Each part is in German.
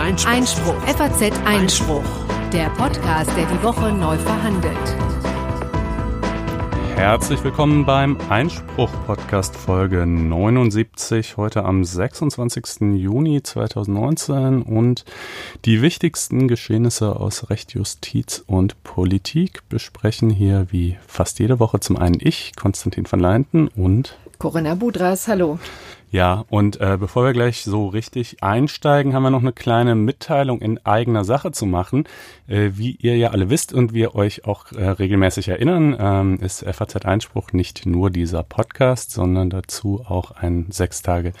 Einspruch. Einspruch. FAZ Einspruch. Der Podcast, der die Woche neu verhandelt. Herzlich willkommen beim Einspruch-Podcast Folge 79, heute am 26. Juni 2019 und die wichtigsten Geschehnisse aus Recht, Justiz und Politik besprechen hier wie fast jede Woche zum einen ich, Konstantin van Leinten und Corinna Budras, hallo. Ja, und äh, bevor wir gleich so richtig einsteigen, haben wir noch eine kleine Mitteilung in eigener Sache zu machen. Äh, wie ihr ja alle wisst und wir euch auch äh, regelmäßig erinnern, ähm, ist FAZ Einspruch nicht nur dieser Podcast, sondern dazu auch ein sechs Tage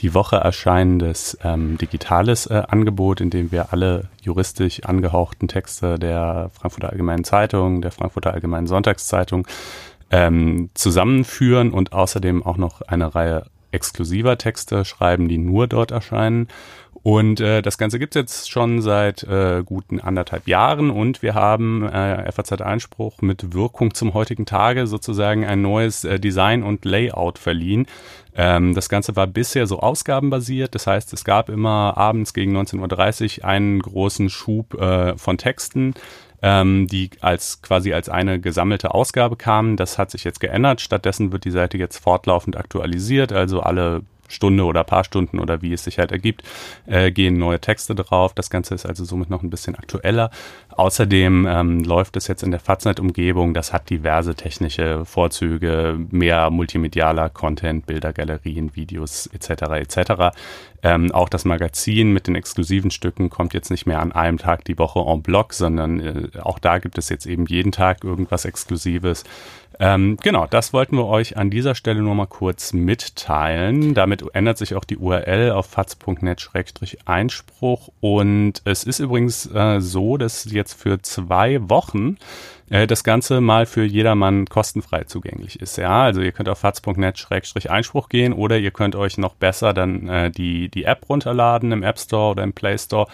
die Woche erscheinendes ähm, digitales äh, Angebot, in dem wir alle juristisch angehauchten Texte der Frankfurter Allgemeinen Zeitung, der Frankfurter Allgemeinen Sonntagszeitung ähm, zusammenführen und außerdem auch noch eine Reihe exklusiver Texte schreiben, die nur dort erscheinen. Und äh, das Ganze gibt's jetzt schon seit äh, guten anderthalb Jahren und wir haben äh, FAZ Einspruch mit Wirkung zum heutigen Tage sozusagen ein neues äh, Design und Layout verliehen. Ähm, das Ganze war bisher so ausgabenbasiert, das heißt es gab immer abends gegen 19.30 Uhr einen großen Schub äh, von Texten ähm, die als quasi als eine gesammelte Ausgabe kamen. Das hat sich jetzt geändert. Stattdessen wird die Seite jetzt fortlaufend aktualisiert, also alle Stunde oder paar Stunden oder wie es sich halt ergibt, äh, gehen neue Texte drauf. Das Ganze ist also somit noch ein bisschen aktueller. Außerdem ähm, läuft es jetzt in der Faznet-Umgebung. Das hat diverse technische Vorzüge, mehr multimedialer Content, Bilder, Galerien, Videos etc. etc. Ähm, auch das Magazin mit den exklusiven Stücken kommt jetzt nicht mehr an einem Tag die Woche en bloc, sondern äh, auch da gibt es jetzt eben jeden Tag irgendwas Exklusives. Ähm, genau, das wollten wir euch an dieser Stelle nur mal kurz mitteilen. Damit ändert sich auch die URL auf faz.net-einspruch und es ist übrigens äh, so, dass jetzt für zwei Wochen äh, das Ganze mal für jedermann kostenfrei zugänglich ist. Ja, also ihr könnt auf faz.net-einspruch gehen oder ihr könnt euch noch besser dann äh, die, die App runterladen im App Store oder im Play Store.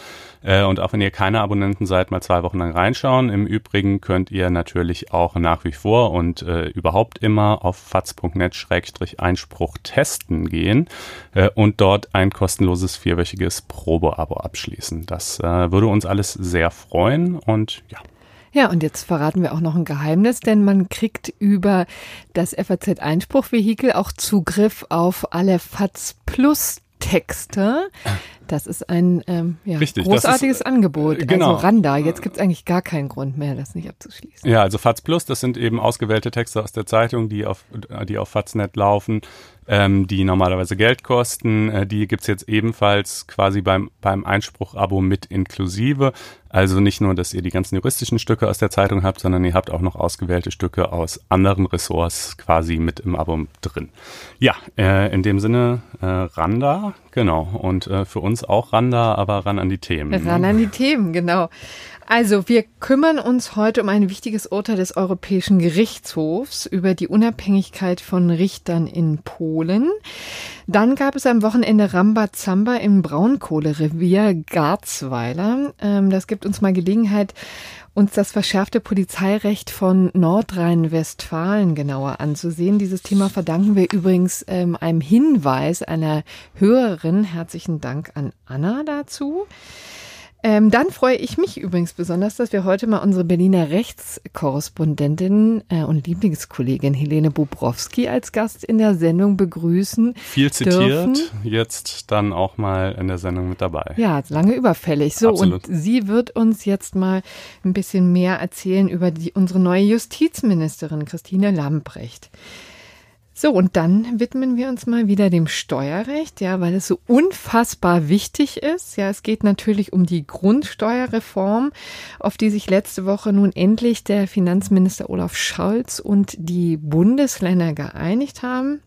Äh, und auch wenn ihr keine Abonnenten seid, mal zwei Wochen lang reinschauen. Im Übrigen könnt ihr natürlich auch nach wie vor und äh, überhaupt immer auf faz.net-einspruch testen gehen äh, und dort ein kostenloses vierwöchiges Probeabo abschließen. Das äh, würde uns alles sehr freuen und ja. Ja, und jetzt verraten wir auch noch ein Geheimnis, denn man kriegt über das FAZ-Einspruchvehikel auch Zugriff auf alle FAZ Plus Texte. Das ist ein ähm, ja, Richtig, großartiges ist, Angebot. Äh, genau. Also Randa, jetzt gibt es eigentlich gar keinen Grund mehr, das nicht abzuschließen. Ja, also FAZ Plus, das sind eben ausgewählte Texte aus der Zeitung, die auf, die auf FAZ.net laufen ähm, die normalerweise Geld kosten. Äh, die gibt's jetzt ebenfalls quasi beim, beim Einspruch-Abo mit inklusive. Also nicht nur, dass ihr die ganzen juristischen Stücke aus der Zeitung habt, sondern ihr habt auch noch ausgewählte Stücke aus anderen Ressorts quasi mit im Abo drin. Ja, äh, in dem Sinne äh, Randa, genau. Und äh, für uns auch Randa, aber ran an die Themen. Ran an die Themen, genau. Also, wir kümmern uns heute um ein wichtiges Urteil des Europäischen Gerichtshofs über die Unabhängigkeit von Richtern in Polen. Dann gab es am Wochenende Rambazamba im Braunkohlerevier Garzweiler. Ähm, das gibt uns mal Gelegenheit, uns das verschärfte Polizeirecht von Nordrhein-Westfalen genauer anzusehen. Dieses Thema verdanken wir übrigens ähm, einem Hinweis einer Hörerin. Herzlichen Dank an Anna dazu. Ähm, dann freue ich mich übrigens besonders, dass wir heute mal unsere Berliner Rechtskorrespondentin äh, und Lieblingskollegin Helene Bobrowski als Gast in der Sendung begrüßen. Viel zitiert, dürfen. jetzt dann auch mal in der Sendung mit dabei. Ja, lange überfällig. So, Absolut. und sie wird uns jetzt mal ein bisschen mehr erzählen über die, unsere neue Justizministerin Christine Lambrecht. So, und dann widmen wir uns mal wieder dem Steuerrecht, ja, weil es so unfassbar wichtig ist. Ja, es geht natürlich um die Grundsteuerreform, auf die sich letzte Woche nun endlich der Finanzminister Olaf Scholz und die Bundesländer geeinigt haben.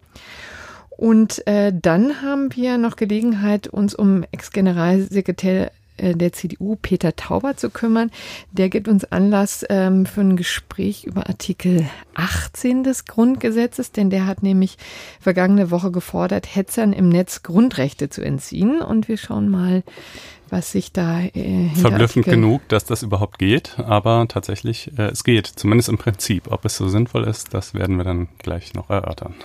Und äh, dann haben wir noch Gelegenheit, uns um Ex-Generalsekretär der CDU Peter Tauber zu kümmern. Der gibt uns Anlass ähm, für ein Gespräch über Artikel 18 des Grundgesetzes, denn der hat nämlich vergangene Woche gefordert, Hetzern im Netz Grundrechte zu entziehen. Und wir schauen mal, was sich da äh, verblüffend genug, dass das überhaupt geht, aber tatsächlich äh, es geht, zumindest im Prinzip. Ob es so sinnvoll ist, das werden wir dann gleich noch erörtern.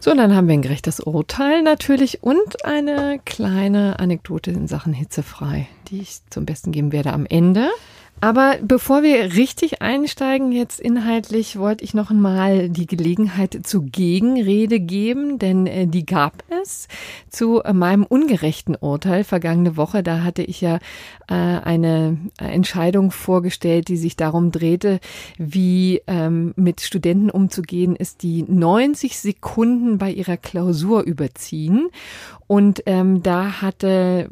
So, dann haben wir ein gerechtes Urteil natürlich und eine kleine Anekdote in Sachen hitzefrei, die ich zum Besten geben werde am Ende. Aber bevor wir richtig einsteigen, jetzt inhaltlich, wollte ich noch einmal die Gelegenheit zur Gegenrede geben, denn äh, die gab es zu meinem ungerechten Urteil vergangene Woche. Da hatte ich ja äh, eine Entscheidung vorgestellt, die sich darum drehte, wie ähm, mit Studenten umzugehen ist, die 90 Sekunden bei ihrer Klausur überziehen. Und ähm, da hatte,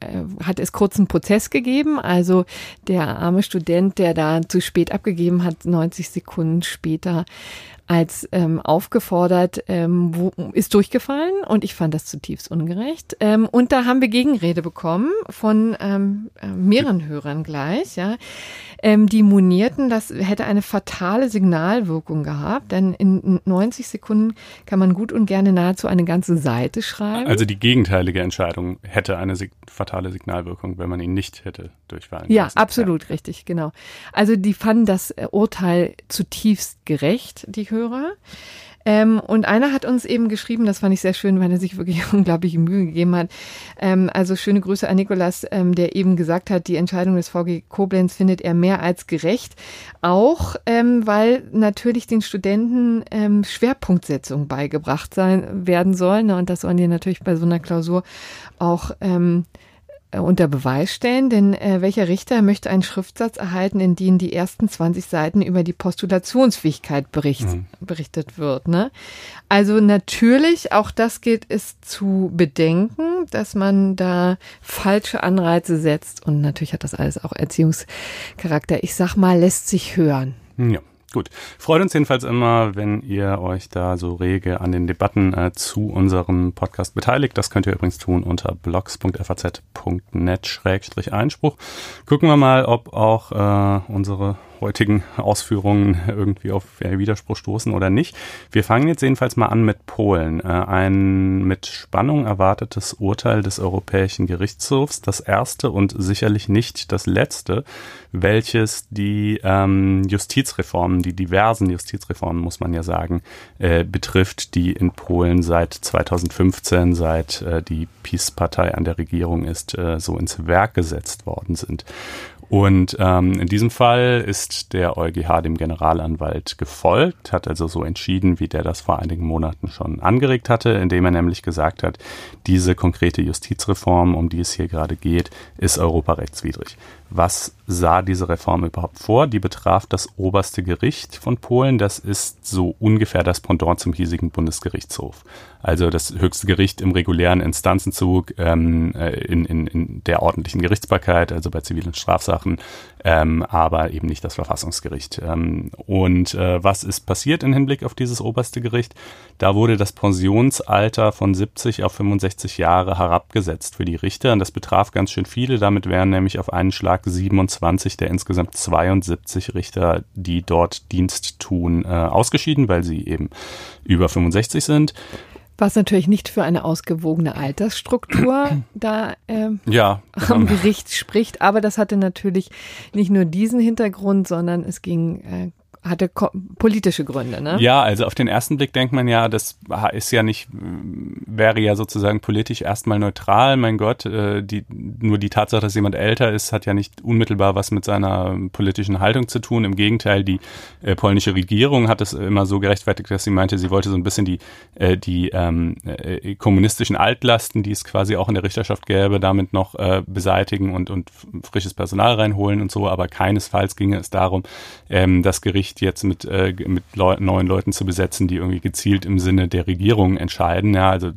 äh, hat es kurzen Prozess gegeben. Also der arme Student, der da zu spät abgegeben hat, 90 Sekunden später als ähm, aufgefordert, ähm, wo, ist durchgefallen und ich fand das zutiefst ungerecht. Ähm, und da haben wir Gegenrede bekommen von ähm, äh, mehreren Hörern gleich, ja. Ähm, die monierten, das hätte eine fatale Signalwirkung gehabt, denn in 90 Sekunden kann man gut und gerne nahezu eine ganze Seite schreiben. Also die gegenteilige Entscheidung hätte eine sig fatale Signalwirkung, wenn man ihn nicht hätte durchfallen Ja, lassen. absolut ja. richtig, genau. Also die fanden das Urteil zutiefst gerecht, die Hörer. Ähm, und einer hat uns eben geschrieben, das fand ich sehr schön, weil er sich wirklich unglaubliche Mühe gegeben hat. Ähm, also schöne Grüße an Nikolas, ähm, der eben gesagt hat, die Entscheidung des VG Koblenz findet er mehr als gerecht. Auch ähm, weil natürlich den Studenten ähm, Schwerpunktsetzung beigebracht sein werden soll. Ne? Und das sollen die natürlich bei so einer Klausur auch ähm, äh, unter Beweis stellen, denn äh, welcher Richter möchte einen Schriftsatz erhalten, in dem die ersten 20 Seiten über die Postulationsfähigkeit bericht, mhm. berichtet wird? Ne? Also natürlich, auch das gilt es zu bedenken, dass man da falsche Anreize setzt und natürlich hat das alles auch Erziehungscharakter. Ich sag mal, lässt sich hören. Ja. Gut. Freut uns jedenfalls immer, wenn ihr euch da so rege an den Debatten äh, zu unserem Podcast beteiligt. Das könnt ihr übrigens tun unter blogs.faz.net-einspruch. Gucken wir mal, ob auch äh, unsere heutigen Ausführungen irgendwie auf Widerspruch stoßen oder nicht. Wir fangen jetzt jedenfalls mal an mit Polen. Äh, ein mit Spannung erwartetes Urteil des Europäischen Gerichtshofs, das erste und sicherlich nicht das letzte, welches die ähm, Justizreformen, die diversen Justizreformen, muss man ja sagen, äh, betrifft, die in Polen seit 2015, seit äh, die PiS-Partei an der Regierung ist, äh, so ins Werk gesetzt worden sind. Und ähm, in diesem Fall ist der EuGH dem Generalanwalt gefolgt, hat also so entschieden, wie der das vor einigen Monaten schon angeregt hatte, indem er nämlich gesagt hat, diese konkrete Justizreform, um die es hier gerade geht, ist europarechtswidrig. Was sah diese Reform überhaupt vor? Die betraf das oberste Gericht von Polen. Das ist so ungefähr das Pendant zum hiesigen Bundesgerichtshof. Also das höchste Gericht im regulären Instanzenzug ähm, äh, in, in, in der ordentlichen Gerichtsbarkeit, also bei zivilen Strafsachen, ähm, aber eben nicht das Verfassungsgericht. Ähm, und äh, was ist passiert im Hinblick auf dieses oberste Gericht? Da wurde das Pensionsalter von 70 auf 65 Jahre herabgesetzt für die Richter und das betraf ganz schön viele. Damit wären nämlich auf einen Schlag 27 der insgesamt 72 Richter, die dort Dienst tun, äh, ausgeschieden, weil sie eben über 65 sind. Was natürlich nicht für eine ausgewogene Altersstruktur da äh, ja, am Gericht spricht, aber das hatte natürlich nicht nur diesen Hintergrund, sondern es ging äh, hatte politische Gründe, ne? Ja, also auf den ersten Blick denkt man ja, das ist ja nicht, wäre ja sozusagen politisch erstmal neutral. Mein Gott, äh, die, nur die Tatsache, dass jemand älter ist, hat ja nicht unmittelbar was mit seiner politischen Haltung zu tun. Im Gegenteil, die äh, polnische Regierung hat es immer so gerechtfertigt, dass sie meinte, sie wollte so ein bisschen die, äh, die ähm, äh, kommunistischen Altlasten, die es quasi auch in der Richterschaft gäbe, damit noch beseitigen und, und frisches Personal reinholen und so. Aber keinesfalls ginge es darum, ähm, das Gericht nicht jetzt mit, äh, mit Leu neuen Leuten zu besetzen, die irgendwie gezielt im Sinne der Regierung entscheiden. Ja, also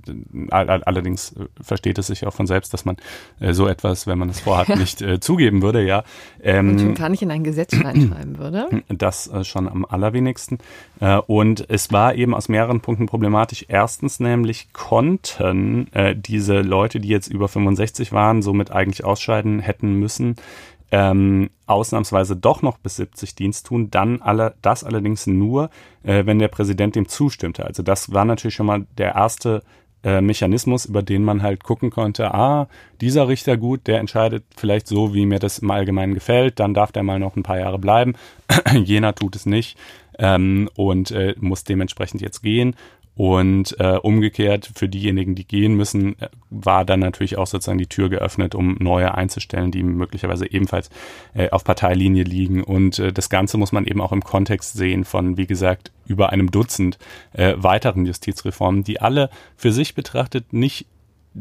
all allerdings äh, versteht es sich auch von selbst, dass man äh, so etwas, wenn man es vorhat, ja. nicht äh, zugeben würde. Ja, ähm, und schon gar nicht in ein Gesetz reinschreiben würde. Das äh, schon am allerwenigsten. Äh, und es war eben aus mehreren Punkten problematisch. Erstens nämlich konnten äh, diese Leute, die jetzt über 65 waren, somit eigentlich ausscheiden hätten müssen, ähm, ausnahmsweise doch noch bis 70 Dienst tun, dann alle, das allerdings nur, äh, wenn der Präsident dem zustimmte. Also das war natürlich schon mal der erste äh, Mechanismus, über den man halt gucken konnte, ah, dieser Richter gut, der entscheidet vielleicht so, wie mir das im Allgemeinen gefällt, dann darf der mal noch ein paar Jahre bleiben. Jener tut es nicht ähm, und äh, muss dementsprechend jetzt gehen. Und äh, umgekehrt für diejenigen, die gehen müssen, äh, war dann natürlich auch sozusagen die Tür geöffnet, um neue einzustellen, die möglicherweise ebenfalls äh, auf Parteilinie liegen. Und äh, das Ganze muss man eben auch im Kontext sehen von, wie gesagt, über einem Dutzend äh, weiteren Justizreformen, die alle für sich betrachtet nicht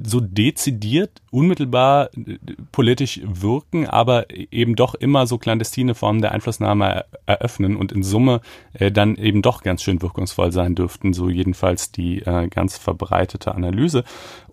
so dezidiert, unmittelbar äh, politisch wirken, aber eben doch immer so clandestine Formen der Einflussnahme eröffnen und in Summe äh, dann eben doch ganz schön wirkungsvoll sein dürften, so jedenfalls die äh, ganz verbreitete Analyse.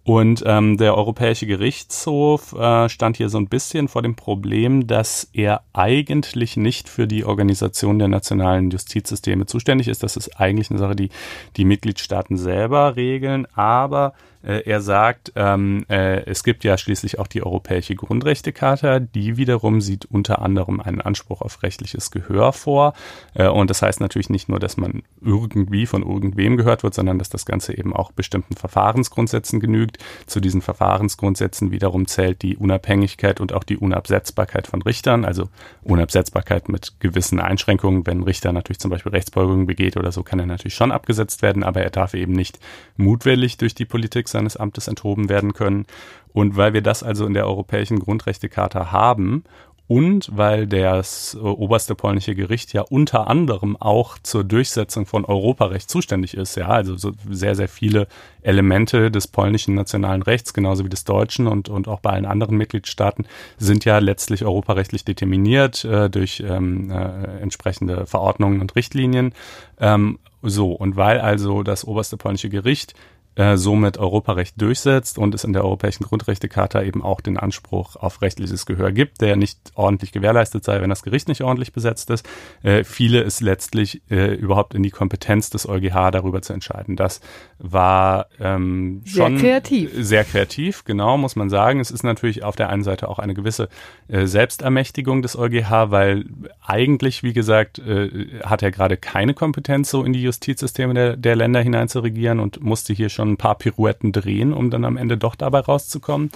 Und ähm, der Europäische Gerichtshof äh, stand hier so ein bisschen vor dem Problem, dass er eigentlich nicht für die Organisation der nationalen Justizsysteme zuständig ist. Das ist eigentlich eine Sache, die die Mitgliedstaaten selber regeln, aber äh, er sagt, ähm, äh, es gibt ja schließlich auch die Europäische Grundrechtecharta, die wiederum sieht unter anderem einen Anspruch auf rechtliches Gehör vor. Äh, und das heißt natürlich nicht nur, dass man irgendwie von irgendwem gehört wird, sondern dass das Ganze eben auch bestimmten Verfahrensgrundsätzen genügt. Zu diesen Verfahrensgrundsätzen wiederum zählt die Unabhängigkeit und auch die Unabsetzbarkeit von Richtern, also Unabsetzbarkeit mit gewissen Einschränkungen. Wenn ein Richter natürlich zum Beispiel Rechtsbeugungen begeht oder so, kann er natürlich schon abgesetzt werden, aber er darf eben nicht mutwillig durch die Politik seines Amtes enthoben werden können. Und weil wir das also in der Europäischen Grundrechtecharta haben und weil das äh, oberste polnische Gericht ja unter anderem auch zur Durchsetzung von Europarecht zuständig ist, ja, also so sehr, sehr viele Elemente des polnischen nationalen Rechts, genauso wie des deutschen und, und auch bei allen anderen Mitgliedstaaten, sind ja letztlich europarechtlich determiniert äh, durch ähm, äh, entsprechende Verordnungen und Richtlinien. Ähm, so, und weil also das oberste polnische Gericht äh, somit Europarecht durchsetzt und es in der Europäischen Grundrechtecharta eben auch den Anspruch auf rechtliches Gehör gibt, der nicht ordentlich gewährleistet sei, wenn das Gericht nicht ordentlich besetzt ist, äh, fiele es letztlich äh, überhaupt in die Kompetenz des EuGH darüber zu entscheiden. Das war ähm, schon sehr kreativ. Sehr kreativ, genau, muss man sagen. Es ist natürlich auf der einen Seite auch eine gewisse äh, Selbstermächtigung des EuGH, weil eigentlich, wie gesagt, äh, hat er gerade keine Kompetenz, so in die Justizsysteme der, der Länder hinein zu regieren und musste hier schon ein paar Pirouetten drehen, um dann am Ende doch dabei rauszukommen.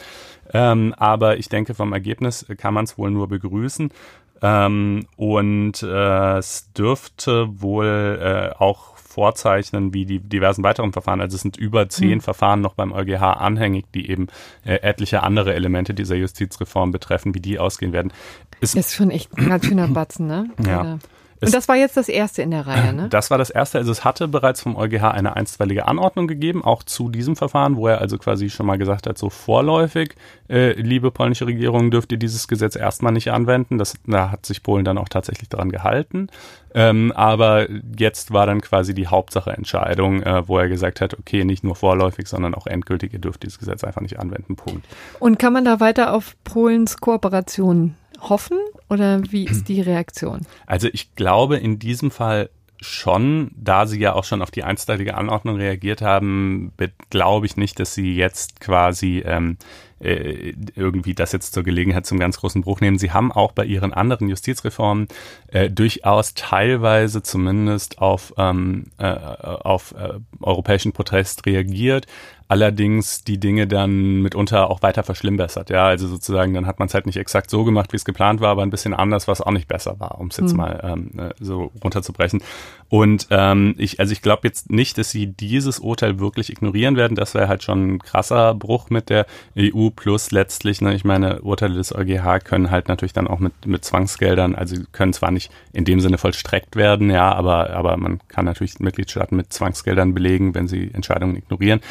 Ähm, aber ich denke, vom Ergebnis kann man es wohl nur begrüßen. Ähm, und äh, es dürfte wohl äh, auch vorzeichnen wie die diversen weiteren Verfahren. Also es sind über zehn mhm. Verfahren noch beim EuGH anhängig, die eben äh, etliche andere Elemente dieser Justizreform betreffen, wie die ausgehen werden. Es ist schon echt ein ganz schöner Batzen, ne? Ja. Und das war jetzt das erste in der Reihe, ne? Das war das erste. Also es hatte bereits vom EuGH eine einstweilige Anordnung gegeben, auch zu diesem Verfahren, wo er also quasi schon mal gesagt hat, so vorläufig, äh, liebe polnische Regierung, dürft ihr dieses Gesetz erstmal nicht anwenden. Das, da hat sich Polen dann auch tatsächlich daran gehalten. Ähm, aber jetzt war dann quasi die Hauptsache-Entscheidung, äh, wo er gesagt hat, okay, nicht nur vorläufig, sondern auch endgültig, ihr dürft dieses Gesetz einfach nicht anwenden. Punkt. Und kann man da weiter auf Polens Kooperation hoffen oder wie ist die Reaktion? Also ich glaube in diesem Fall schon, da sie ja auch schon auf die einstweilige Anordnung reagiert haben, glaube ich nicht, dass sie jetzt quasi ähm, äh, irgendwie das jetzt zur Gelegenheit zum ganz großen Bruch nehmen. Sie haben auch bei ihren anderen Justizreformen äh, durchaus teilweise zumindest auf, ähm, äh, auf äh, europäischen Protest reagiert allerdings die Dinge dann mitunter auch weiter verschlimmbessert. Ja, also sozusagen, dann hat man es halt nicht exakt so gemacht, wie es geplant war, aber ein bisschen anders, was auch nicht besser war, um es jetzt mhm. mal ähm, äh, so runterzubrechen. Und ähm, ich, also ich glaube jetzt nicht, dass sie dieses Urteil wirklich ignorieren werden. Das wäre halt schon ein krasser Bruch mit der EU plus letztlich, ne, ich meine, Urteile des EuGH können halt natürlich dann auch mit, mit Zwangsgeldern, also können zwar nicht in dem Sinne vollstreckt werden, ja, aber, aber man kann natürlich Mitgliedstaaten mit Zwangsgeldern belegen, wenn sie Entscheidungen ignorieren.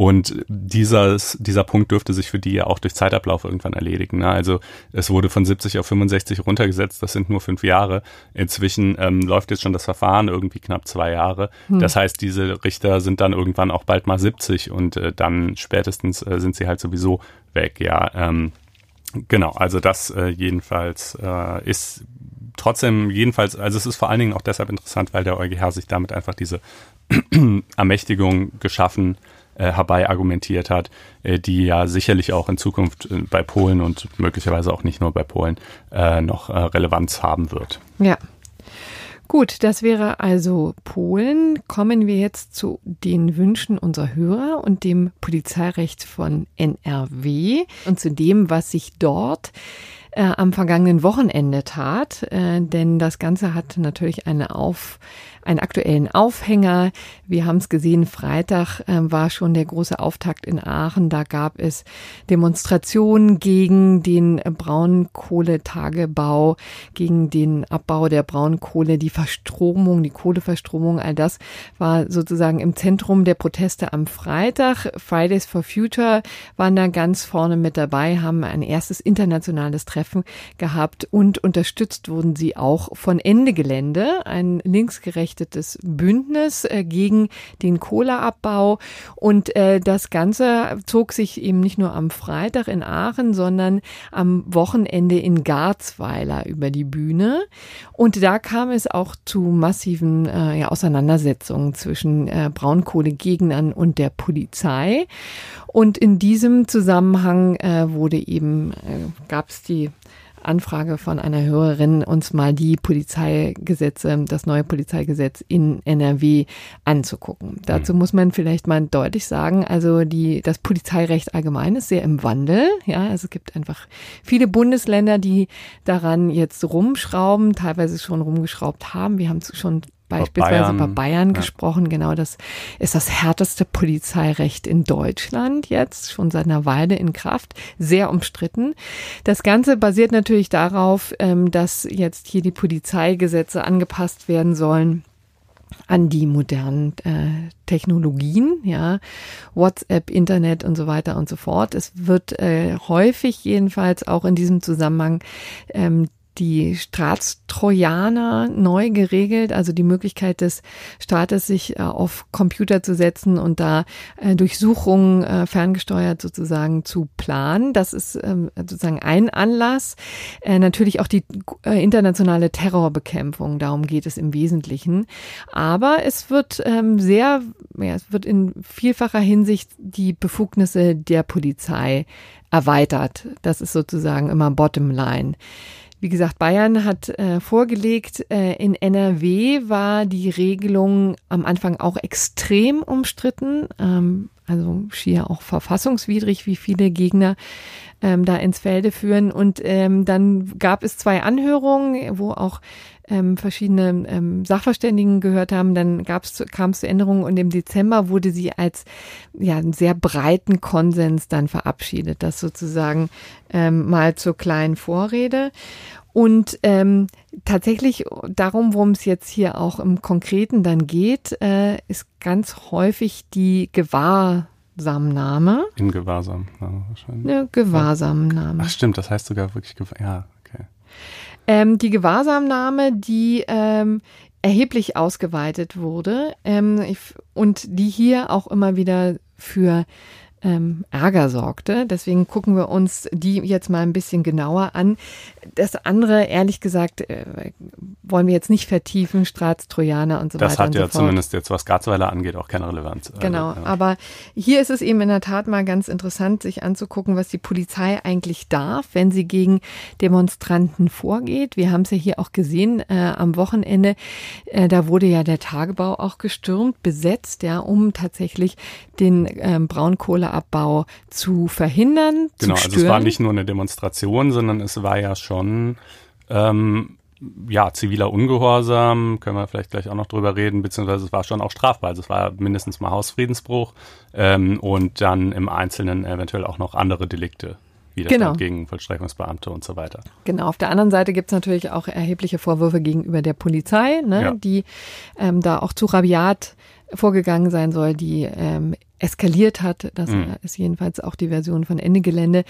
Und dieses, dieser Punkt dürfte sich für die ja auch durch Zeitablauf irgendwann erledigen. Ne? Also es wurde von 70 auf 65 runtergesetzt, das sind nur fünf Jahre. Inzwischen ähm, läuft jetzt schon das Verfahren irgendwie knapp zwei Jahre. Hm. Das heißt, diese Richter sind dann irgendwann auch bald mal 70 und äh, dann spätestens äh, sind sie halt sowieso weg, ja. Ähm, genau, also das äh, jedenfalls äh, ist trotzdem jedenfalls, also es ist vor allen Dingen auch deshalb interessant, weil der EuGH sich damit einfach diese Ermächtigung geschaffen äh, herbei argumentiert hat, äh, die ja sicherlich auch in Zukunft äh, bei Polen und möglicherweise auch nicht nur bei Polen äh, noch äh, Relevanz haben wird. Ja. Gut, das wäre also Polen. Kommen wir jetzt zu den Wünschen unserer Hörer und dem Polizeirecht von NRW und zu dem, was sich dort äh, am vergangenen Wochenende tat. Äh, denn das Ganze hat natürlich eine Auf einen aktuellen Aufhänger. Wir haben es gesehen, Freitag äh, war schon der große Auftakt in Aachen. Da gab es Demonstrationen gegen den Braunkohletagebau, gegen den Abbau der Braunkohle, die Verstromung, die Kohleverstromung, all das war sozusagen im Zentrum der Proteste am Freitag. Fridays for Future waren da ganz vorne mit dabei, haben ein erstes internationales Treffen gehabt und unterstützt wurden sie auch von Ende Gelände, ein linksgerechtes gerichtetes Bündnis äh, gegen den Kohleabbau. Und äh, das Ganze zog sich eben nicht nur am Freitag in Aachen, sondern am Wochenende in Garzweiler über die Bühne. Und da kam es auch zu massiven äh, ja, Auseinandersetzungen zwischen Braunkohlegegnern und der Polizei. Und in diesem Zusammenhang wurde eben, gab es die Anfrage von einer Hörerin, uns mal die Polizeigesetze, das neue Polizeigesetz in NRW anzugucken. Mhm. Dazu muss man vielleicht mal deutlich sagen, also die, das Polizeirecht allgemein ist sehr im Wandel. Ja, also es gibt einfach viele Bundesländer, die daran jetzt rumschrauben, teilweise schon rumgeschraubt haben. Wir haben schon beispielsweise bei Bayern, bei Bayern ja. gesprochen. Genau, das ist das härteste Polizeirecht in Deutschland jetzt, schon seit einer Weile in Kraft, sehr umstritten. Das Ganze basiert natürlich darauf, ähm, dass jetzt hier die Polizeigesetze angepasst werden sollen an die modernen äh, Technologien, ja, WhatsApp, Internet und so weiter und so fort. Es wird äh, häufig jedenfalls auch in diesem Zusammenhang ähm, die Staatstrojaner neu geregelt, also die Möglichkeit des Staates, sich äh, auf Computer zu setzen und da äh, Durchsuchungen äh, ferngesteuert sozusagen zu planen. Das ist ähm, sozusagen ein Anlass. Natürlich auch die internationale Terrorbekämpfung, darum geht es im Wesentlichen. Aber es wird ähm, sehr, ja, es wird in vielfacher Hinsicht die Befugnisse der Polizei erweitert. Das ist sozusagen immer Bottomline. Wie gesagt, Bayern hat äh, vorgelegt, äh, in NRW war die Regelung am Anfang auch extrem umstritten, ähm, also schier auch verfassungswidrig, wie viele Gegner ähm, da ins Felde führen. Und ähm, dann gab es zwei Anhörungen, wo auch ähm, verschiedene ähm, Sachverständigen gehört haben. Dann kam es zu Änderungen und im Dezember wurde sie als ja einen sehr breiten Konsens dann verabschiedet. Das sozusagen ähm, mal zur kleinen Vorrede. Und ähm, tatsächlich darum, worum es jetzt hier auch im Konkreten dann geht, äh, ist ganz häufig die Gewahrsamnahme. In Gewahrsam, wahrscheinlich. Eine Gewahrsamnahme. Ach stimmt, das heißt sogar wirklich, ja, ähm, die Gewahrsamnahme, die ähm, erheblich ausgeweitet wurde ähm, ich, und die hier auch immer wieder für ähm, Ärger sorgte. Deswegen gucken wir uns die jetzt mal ein bisschen genauer an. Das andere, ehrlich gesagt, äh, wollen wir jetzt nicht vertiefen, Staatstrojaner und so das weiter. Das hat ja so zumindest jetzt, was Garzweiler angeht, auch keine Relevanz. Genau, also, ja. aber hier ist es eben in der Tat mal ganz interessant, sich anzugucken, was die Polizei eigentlich darf, wenn sie gegen Demonstranten vorgeht. Wir haben es ja hier auch gesehen äh, am Wochenende. Äh, da wurde ja der Tagebau auch gestürmt, besetzt, ja, um tatsächlich den ähm, Braunkohleabbau zu verhindern. Genau, zu also es war nicht nur eine Demonstration, sondern es war ja schon ähm, ja, ziviler Ungehorsam, können wir vielleicht gleich auch noch drüber reden, beziehungsweise es war schon auch strafbar. Also es war mindestens mal Hausfriedensbruch ähm, und dann im Einzelnen eventuell auch noch andere Delikte. Widerstand genau. gegen Vollstreckungsbeamte und so weiter. Genau, auf der anderen Seite gibt es natürlich auch erhebliche Vorwürfe gegenüber der Polizei, ne, ja. die ähm, da auch zu rabiat vorgegangen sein soll, die ähm, eskaliert hat. Das mhm. ist jedenfalls auch die Version von Ende Gelände.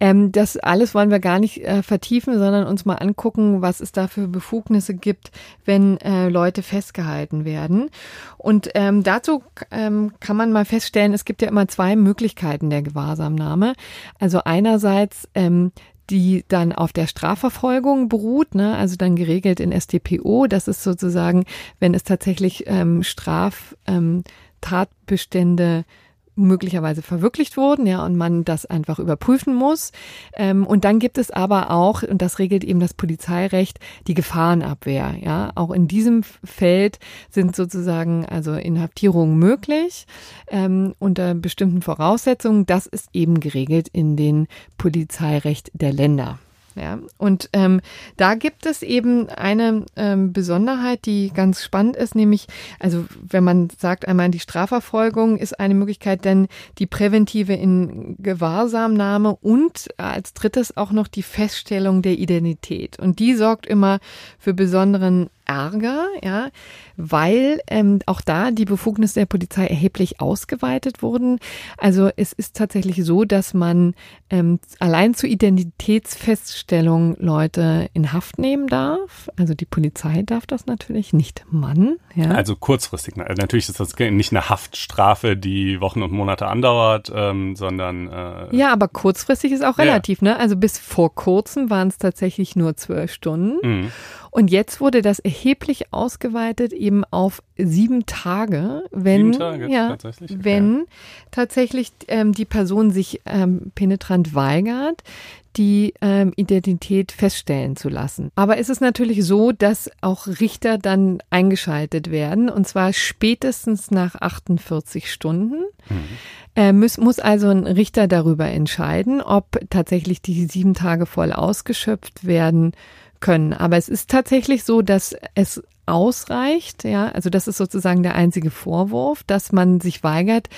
Ähm, das alles wollen wir gar nicht äh, vertiefen, sondern uns mal angucken, was es da für Befugnisse gibt, wenn äh, Leute festgehalten werden. Und ähm, dazu ähm, kann man mal feststellen, es gibt ja immer zwei Möglichkeiten der Gewahrsamnahme. Also einerseits ähm, die dann auf der Strafverfolgung beruht, ne? also dann geregelt in StPO. Das ist sozusagen, wenn es tatsächlich ähm, Straf ähm, möglicherweise verwirklicht wurden, ja, und man das einfach überprüfen muss. Ähm, und dann gibt es aber auch, und das regelt eben das Polizeirecht, die Gefahrenabwehr, ja. Auch in diesem Feld sind sozusagen also Inhaftierungen möglich ähm, unter bestimmten Voraussetzungen. Das ist eben geregelt in den Polizeirecht der Länder. Ja, und ähm, da gibt es eben eine ähm, Besonderheit, die ganz spannend ist, nämlich, also wenn man sagt einmal, die Strafverfolgung ist eine Möglichkeit, denn die präventive in Gewahrsamnahme und als drittes auch noch die Feststellung der Identität. Und die sorgt immer für besonderen Ärger, ja, weil ähm, auch da die Befugnisse der Polizei erheblich ausgeweitet wurden. Also es ist tatsächlich so, dass man ähm, allein zur Identitätsfeststellung Leute in Haft nehmen darf. Also die Polizei darf das natürlich, nicht Mann. Ja. Also kurzfristig. Natürlich ist das nicht eine Haftstrafe, die Wochen und Monate andauert, ähm, sondern äh, ja, aber kurzfristig ist auch relativ. Ja. Ne? Also bis vor kurzem waren es tatsächlich nur zwölf Stunden. Mhm. Und jetzt wurde das erheblich ausgeweitet eben auf sieben Tage, wenn, sieben Tage, ja, tatsächlich? wenn tatsächlich ähm, die Person sich ähm, penetrant weigert, die ähm, Identität feststellen zu lassen. Aber es ist natürlich so, dass auch Richter dann eingeschaltet werden und zwar spätestens nach 48 Stunden. Mhm. Äh, muss, muss also ein Richter darüber entscheiden, ob tatsächlich die sieben Tage voll ausgeschöpft werden können. Aber es ist tatsächlich so, dass es ausreicht, ja, also das ist sozusagen der einzige Vorwurf, dass man sich weigert,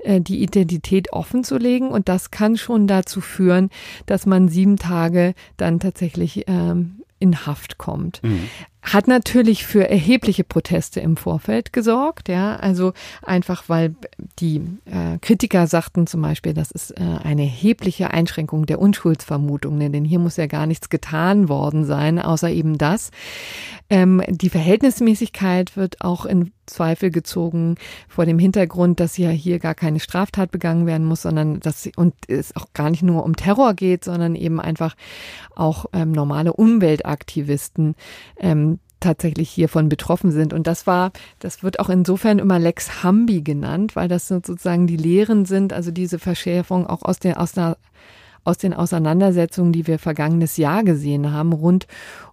äh, die Identität offen zu legen und das kann schon dazu führen, dass man sieben Tage dann tatsächlich ähm, in Haft kommt. Mhm hat natürlich für erhebliche Proteste im Vorfeld gesorgt, ja, also einfach weil die äh, Kritiker sagten zum Beispiel, das ist äh, eine erhebliche Einschränkung der Unschuldsvermutung, ne, denn hier muss ja gar nichts getan worden sein, außer eben das. Ähm, die Verhältnismäßigkeit wird auch in Zweifel gezogen vor dem Hintergrund, dass ja hier gar keine Straftat begangen werden muss, sondern dass und es auch gar nicht nur um Terror geht, sondern eben einfach auch ähm, normale Umweltaktivisten ähm, tatsächlich hiervon betroffen sind. Und das war, das wird auch insofern immer Lex Hambi genannt, weil das sozusagen die Lehren sind, also diese Verschärfung auch aus der, aus der aus den Auseinandersetzungen, die wir vergangenes Jahr gesehen haben, rund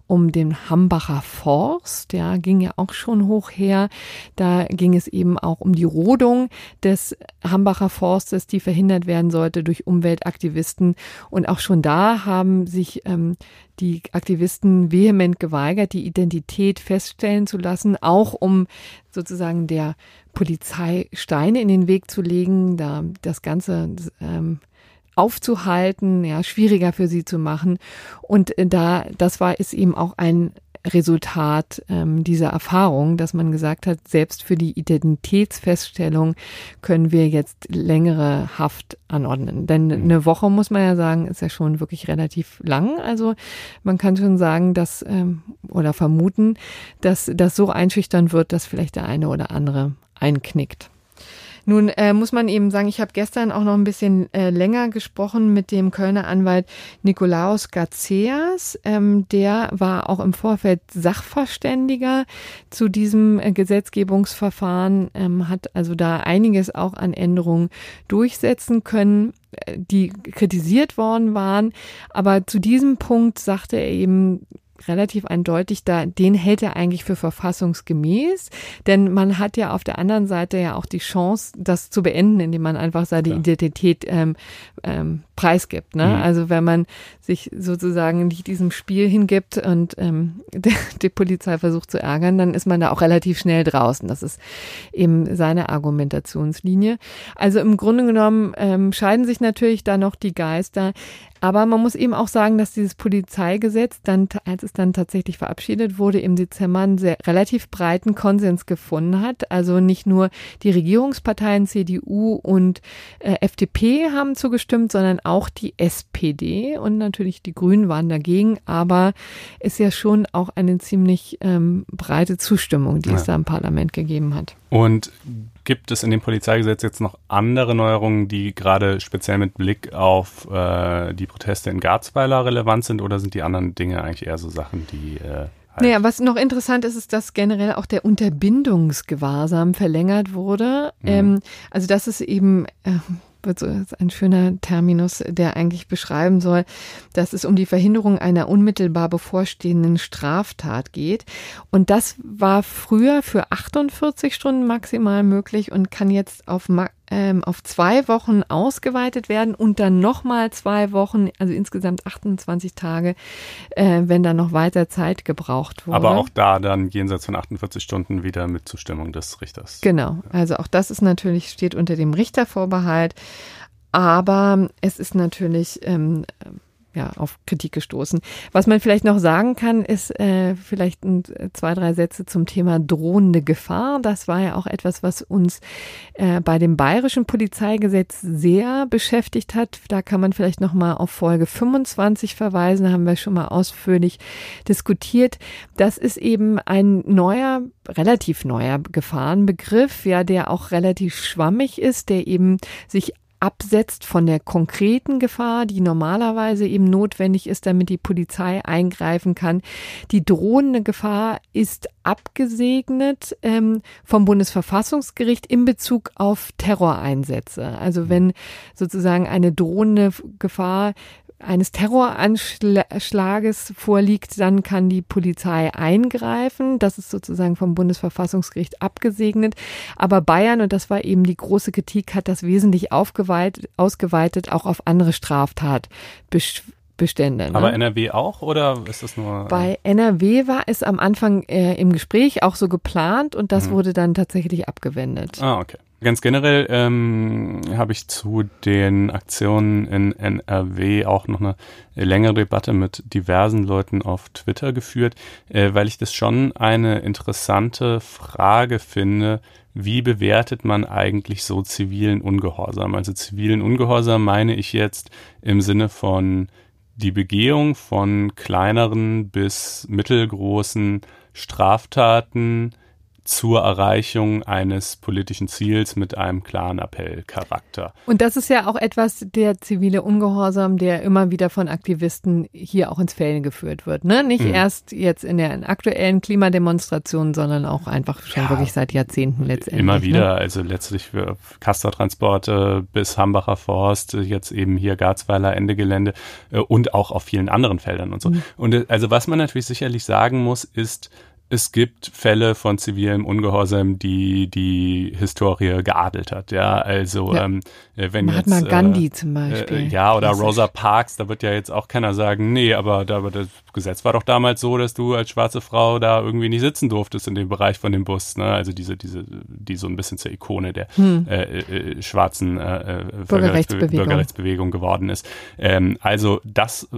um den Hambacher Forst, ja, ging ja auch schon hoch her. Da ging es eben auch um die Rodung des Hambacher Forstes, die verhindert werden sollte durch Umweltaktivisten. Und auch schon da haben sich ähm, die Aktivisten vehement geweigert, die Identität feststellen zu lassen, auch um sozusagen der Polizei Steine in den Weg zu legen, da das Ganze ähm, aufzuhalten, ja, schwieriger für sie zu machen. Und äh, da, das war, ist eben auch ein Resultat ähm, dieser Erfahrung, dass man gesagt hat, selbst für die Identitätsfeststellung können wir jetzt längere Haft anordnen. Denn mhm. eine Woche, muss man ja sagen, ist ja schon wirklich relativ lang. Also man kann schon sagen, dass ähm, oder vermuten, dass das so einschüchtern wird, dass vielleicht der eine oder andere einknickt. Nun äh, muss man eben sagen, ich habe gestern auch noch ein bisschen äh, länger gesprochen mit dem Kölner Anwalt Nikolaus Garceas. Ähm, der war auch im Vorfeld Sachverständiger zu diesem äh, Gesetzgebungsverfahren, ähm, hat also da einiges auch an Änderungen durchsetzen können äh, die kritisiert worden waren. Aber zu diesem Punkt sagte er eben, relativ eindeutig, da, den hält er eigentlich für verfassungsgemäß, denn man hat ja auf der anderen Seite ja auch die Chance, das zu beenden, indem man einfach seine Klar. Identität ähm, ähm, preisgibt. Ne? Mhm. Also wenn man sich sozusagen nicht diesem Spiel hingibt und ähm, die, die Polizei versucht zu ärgern, dann ist man da auch relativ schnell draußen. Das ist eben seine Argumentationslinie. Also im Grunde genommen ähm, scheiden sich natürlich da noch die Geister. Aber man muss eben auch sagen, dass dieses Polizeigesetz dann, als es dann tatsächlich verabschiedet wurde, im Dezember einen sehr relativ breiten Konsens gefunden hat. Also nicht nur die Regierungsparteien CDU und äh, FDP haben zugestimmt, sondern auch die SPD und natürlich die Grünen waren dagegen. Aber ist ja schon auch eine ziemlich ähm, breite Zustimmung, die ja. es da im Parlament gegeben hat. Und Gibt es in dem Polizeigesetz jetzt noch andere Neuerungen, die gerade speziell mit Blick auf äh, die Proteste in Garzweiler relevant sind oder sind die anderen Dinge eigentlich eher so Sachen, die äh, halt. Naja, was noch interessant ist, ist, dass generell auch der Unterbindungsgewahrsam verlängert wurde. Mhm. Ähm, also das ist eben, äh, ein schöner Terminus, der eigentlich beschreiben soll, dass es um die Verhinderung einer unmittelbar bevorstehenden Straftat geht. Und das war früher für 48 Stunden maximal möglich und kann jetzt auf ähm, auf zwei Wochen ausgeweitet werden und dann nochmal zwei Wochen, also insgesamt 28 Tage, äh, wenn dann noch weiter Zeit gebraucht wurde. Aber auch da dann jenseits von 48 Stunden wieder mit Zustimmung des Richters. Genau, also auch das ist natürlich, steht unter dem Richtervorbehalt. Aber es ist natürlich ähm, ja, auf Kritik gestoßen. Was man vielleicht noch sagen kann, ist äh, vielleicht ein, zwei, drei Sätze zum Thema drohende Gefahr. Das war ja auch etwas, was uns äh, bei dem bayerischen Polizeigesetz sehr beschäftigt hat. Da kann man vielleicht noch mal auf Folge 25 verweisen. Da haben wir schon mal ausführlich diskutiert. Das ist eben ein neuer, relativ neuer Gefahrenbegriff, ja, der auch relativ schwammig ist, der eben sich absetzt von der konkreten Gefahr, die normalerweise eben notwendig ist, damit die Polizei eingreifen kann. Die drohende Gefahr ist abgesegnet ähm, vom Bundesverfassungsgericht in Bezug auf Terroreinsätze. Also wenn sozusagen eine drohende Gefahr eines Terroranschlages vorliegt, dann kann die Polizei eingreifen. Das ist sozusagen vom Bundesverfassungsgericht abgesegnet. Aber Bayern, und das war eben die große Kritik, hat das wesentlich aufgeweitet, ausgeweitet auch auf andere Straftatbestände. Ne? Aber NRW auch oder ist das nur? Bei NRW war es am Anfang äh, im Gespräch auch so geplant und das mhm. wurde dann tatsächlich abgewendet. Ah, okay. Ganz generell ähm, habe ich zu den Aktionen in NRW auch noch eine längere Debatte mit diversen Leuten auf Twitter geführt, äh, weil ich das schon eine interessante Frage finde, wie bewertet man eigentlich so zivilen Ungehorsam? Also zivilen Ungehorsam meine ich jetzt im Sinne von die Begehung von kleineren bis mittelgroßen Straftaten, zur Erreichung eines politischen Ziels mit einem klaren Appellcharakter. Und das ist ja auch etwas, der zivile Ungehorsam, der immer wieder von Aktivisten hier auch ins Fällen geführt wird. Ne? Nicht mhm. erst jetzt in der aktuellen Klimademonstration, sondern auch einfach schon ja, wirklich seit Jahrzehnten letztendlich. Immer ne? wieder, ne? also letztlich für Castortransporte bis Hambacher Forst, jetzt eben hier Garzweiler Ende Gelände äh, und auch auf vielen anderen Feldern und so. Mhm. Und äh, also was man natürlich sicherlich sagen muss, ist, es gibt Fälle von zivilem Ungehorsam, die die Historie geadelt hat. Ja, also ja. Ähm, äh, wenn Mahatma jetzt Gandhi äh, zum Beispiel. Äh, ja, oder Rosa Parks, da wird ja jetzt auch keiner sagen, nee, aber da, das Gesetz war doch damals so, dass du als schwarze Frau da irgendwie nicht sitzen durftest in dem Bereich von dem Bus. Ne? Also diese, diese, die so ein bisschen zur Ikone der hm. äh, äh, schwarzen äh, Bürgerrechtsbewegung. Bürgerrechtsbewegung geworden ist. Ähm, also das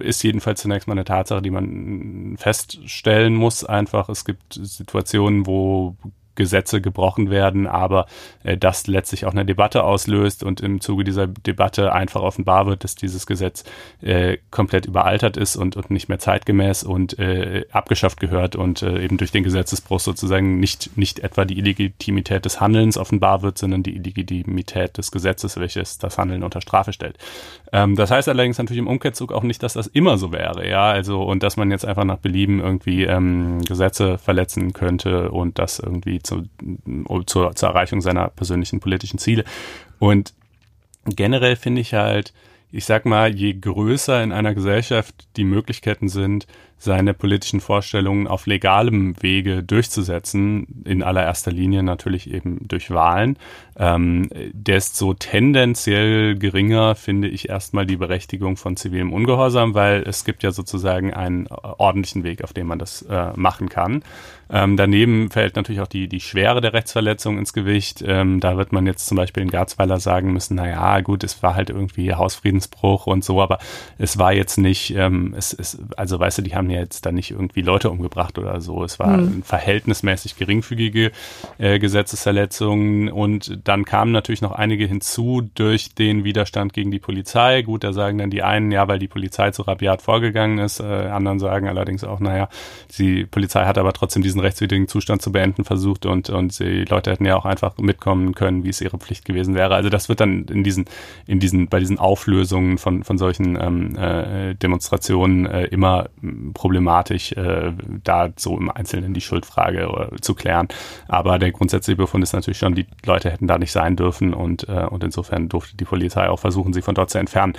ist jedenfalls zunächst mal eine Tatsache, die man feststellen muss einfach. Es gibt Situationen, wo Gesetze gebrochen werden, aber äh, das letztlich auch eine Debatte auslöst und im Zuge dieser Debatte einfach offenbar wird, dass dieses Gesetz äh, komplett überaltert ist und, und nicht mehr zeitgemäß und äh, abgeschafft gehört und äh, eben durch den Gesetzesbruch sozusagen nicht, nicht etwa die Illegitimität des Handelns offenbar wird, sondern die Illegitimität des Gesetzes, welches das Handeln unter Strafe stellt. Ähm, das heißt allerdings natürlich im Umkehrzug auch nicht, dass das immer so wäre, ja, also und dass man jetzt einfach nach Belieben irgendwie ähm, Gesetze verletzen könnte und das irgendwie zu, zur, zur Erreichung seiner persönlichen politischen Ziele. Und generell finde ich halt, ich sag mal, je größer in einer Gesellschaft die Möglichkeiten sind, seine politischen Vorstellungen auf legalem Wege durchzusetzen, in allererster Linie natürlich eben durch Wahlen, ähm, desto tendenziell geringer finde ich erstmal die Berechtigung von zivilem Ungehorsam, weil es gibt ja sozusagen einen ordentlichen Weg, auf dem man das äh, machen kann. Ähm, daneben fällt natürlich auch die, die Schwere der Rechtsverletzung ins Gewicht. Ähm, da wird man jetzt zum Beispiel in Garzweiler sagen müssen, na ja, gut, es war halt irgendwie Hausfriedensbruch und so, aber es war jetzt nicht, ähm, es, es, also weißt du, die haben ja jetzt da nicht irgendwie Leute umgebracht oder so. Es war mhm. verhältnismäßig geringfügige äh, Gesetzesverletzungen und dann kamen natürlich noch einige hinzu durch den Widerstand gegen die Polizei. Gut, da sagen dann die einen, ja, weil die Polizei zu rabiat vorgegangen ist. Äh, anderen sagen allerdings auch, naja, die Polizei hat aber trotzdem diesen rechtswidrigen Zustand zu beenden versucht und, und die Leute hätten ja auch einfach mitkommen können, wie es ihre Pflicht gewesen wäre. Also das wird dann in diesen, in diesen, bei diesen Auflösungen Auflösungen von, von solchen ähm, äh, Demonstrationen äh, immer problematisch, äh, da so im Einzelnen die Schuldfrage äh, zu klären. Aber der grundsätzliche Befund ist natürlich schon, die Leute hätten da nicht sein dürfen und, äh, und insofern durfte die Polizei auch versuchen, sie von dort zu entfernen.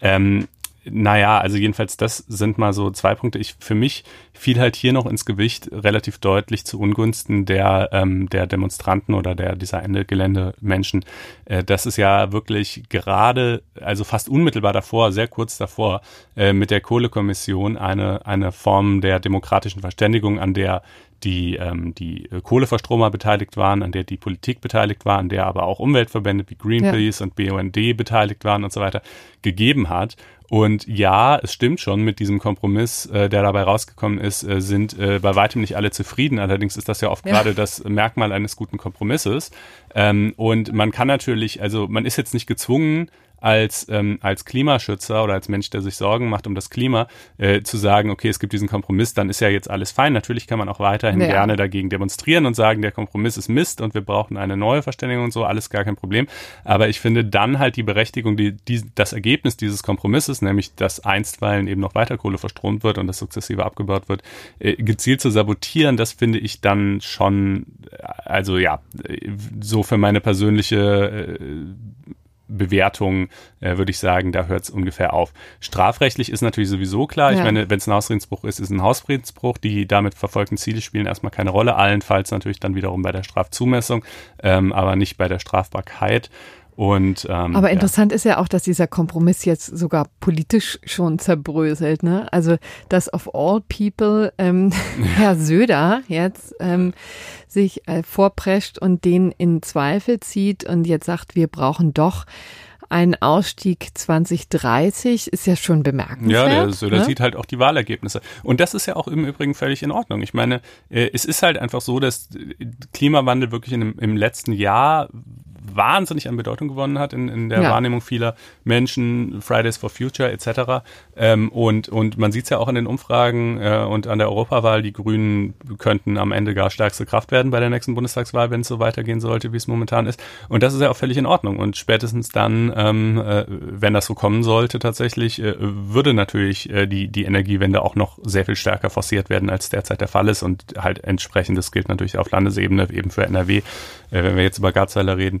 Ähm, naja, also jedenfalls, das sind mal so zwei Punkte. Ich, für mich fiel halt hier noch ins Gewicht relativ deutlich zu Ungunsten der, ähm, der Demonstranten oder der, dieser Ende Gelände Menschen. Äh, das ist ja wirklich gerade, also fast unmittelbar davor, sehr kurz davor, äh, mit der Kohlekommission eine, eine Form der demokratischen Verständigung, an der die, ähm, die Kohleverstromer beteiligt waren, an der die Politik beteiligt war, an der aber auch Umweltverbände wie Greenpeace ja. und BUND beteiligt waren und so weiter, gegeben hat. Und ja, es stimmt schon, mit diesem Kompromiss, äh, der dabei rausgekommen ist, äh, sind äh, bei weitem nicht alle zufrieden. Allerdings ist das ja oft ja. gerade das Merkmal eines guten Kompromisses. Ähm, und man kann natürlich, also man ist jetzt nicht gezwungen, als, ähm, als Klimaschützer oder als Mensch, der sich Sorgen macht um das Klima, äh, zu sagen, okay, es gibt diesen Kompromiss, dann ist ja jetzt alles fein. Natürlich kann man auch weiterhin ja. gerne dagegen demonstrieren und sagen, der Kompromiss ist Mist und wir brauchen eine neue Verständigung und so, alles gar kein Problem. Aber ich finde dann halt die Berechtigung, die, die, das Ergebnis dieses Kompromisses, nämlich dass einstweilen eben noch weiter Kohle verstromt wird und das sukzessive abgebaut wird, äh, gezielt zu sabotieren, das finde ich dann schon, also ja, so für meine persönliche äh, Bewertung, äh, würde ich sagen, da hört es ungefähr auf. Strafrechtlich ist natürlich sowieso klar. Ja. Ich meine, wenn es ein Hausfriedensbruch ist, ist ein Hausfriedensbruch. Die damit verfolgten Ziele spielen erstmal keine Rolle. Allenfalls natürlich dann wiederum bei der Strafzumessung, ähm, aber nicht bei der Strafbarkeit. Und, ähm, Aber interessant ja. ist ja auch, dass dieser Kompromiss jetzt sogar politisch schon zerbröselt. Ne? Also, dass of all people ähm, Herr Söder jetzt ähm, sich äh, vorprescht und den in Zweifel zieht und jetzt sagt, wir brauchen doch einen Ausstieg 2030 ist ja schon bemerkenswert. Ja, der Söder ne? sieht halt auch die Wahlergebnisse. Und das ist ja auch im Übrigen völlig in Ordnung. Ich meine, äh, es ist halt einfach so, dass Klimawandel wirklich in, im letzten Jahr wahnsinnig an Bedeutung gewonnen hat in, in der ja. Wahrnehmung vieler Menschen, Fridays for Future etc. Ähm, und, und man sieht es ja auch in den Umfragen äh, und an der Europawahl, die Grünen könnten am Ende gar stärkste Kraft werden bei der nächsten Bundestagswahl, wenn es so weitergehen sollte, wie es momentan ist. Und das ist ja auch völlig in Ordnung. Und spätestens dann, ähm, äh, wenn das so kommen sollte tatsächlich, äh, würde natürlich äh, die, die Energiewende auch noch sehr viel stärker forciert werden, als derzeit der Fall ist. Und halt entsprechend, das gilt natürlich auf Landesebene, eben für NRW, äh, wenn wir jetzt über Garzweiler reden.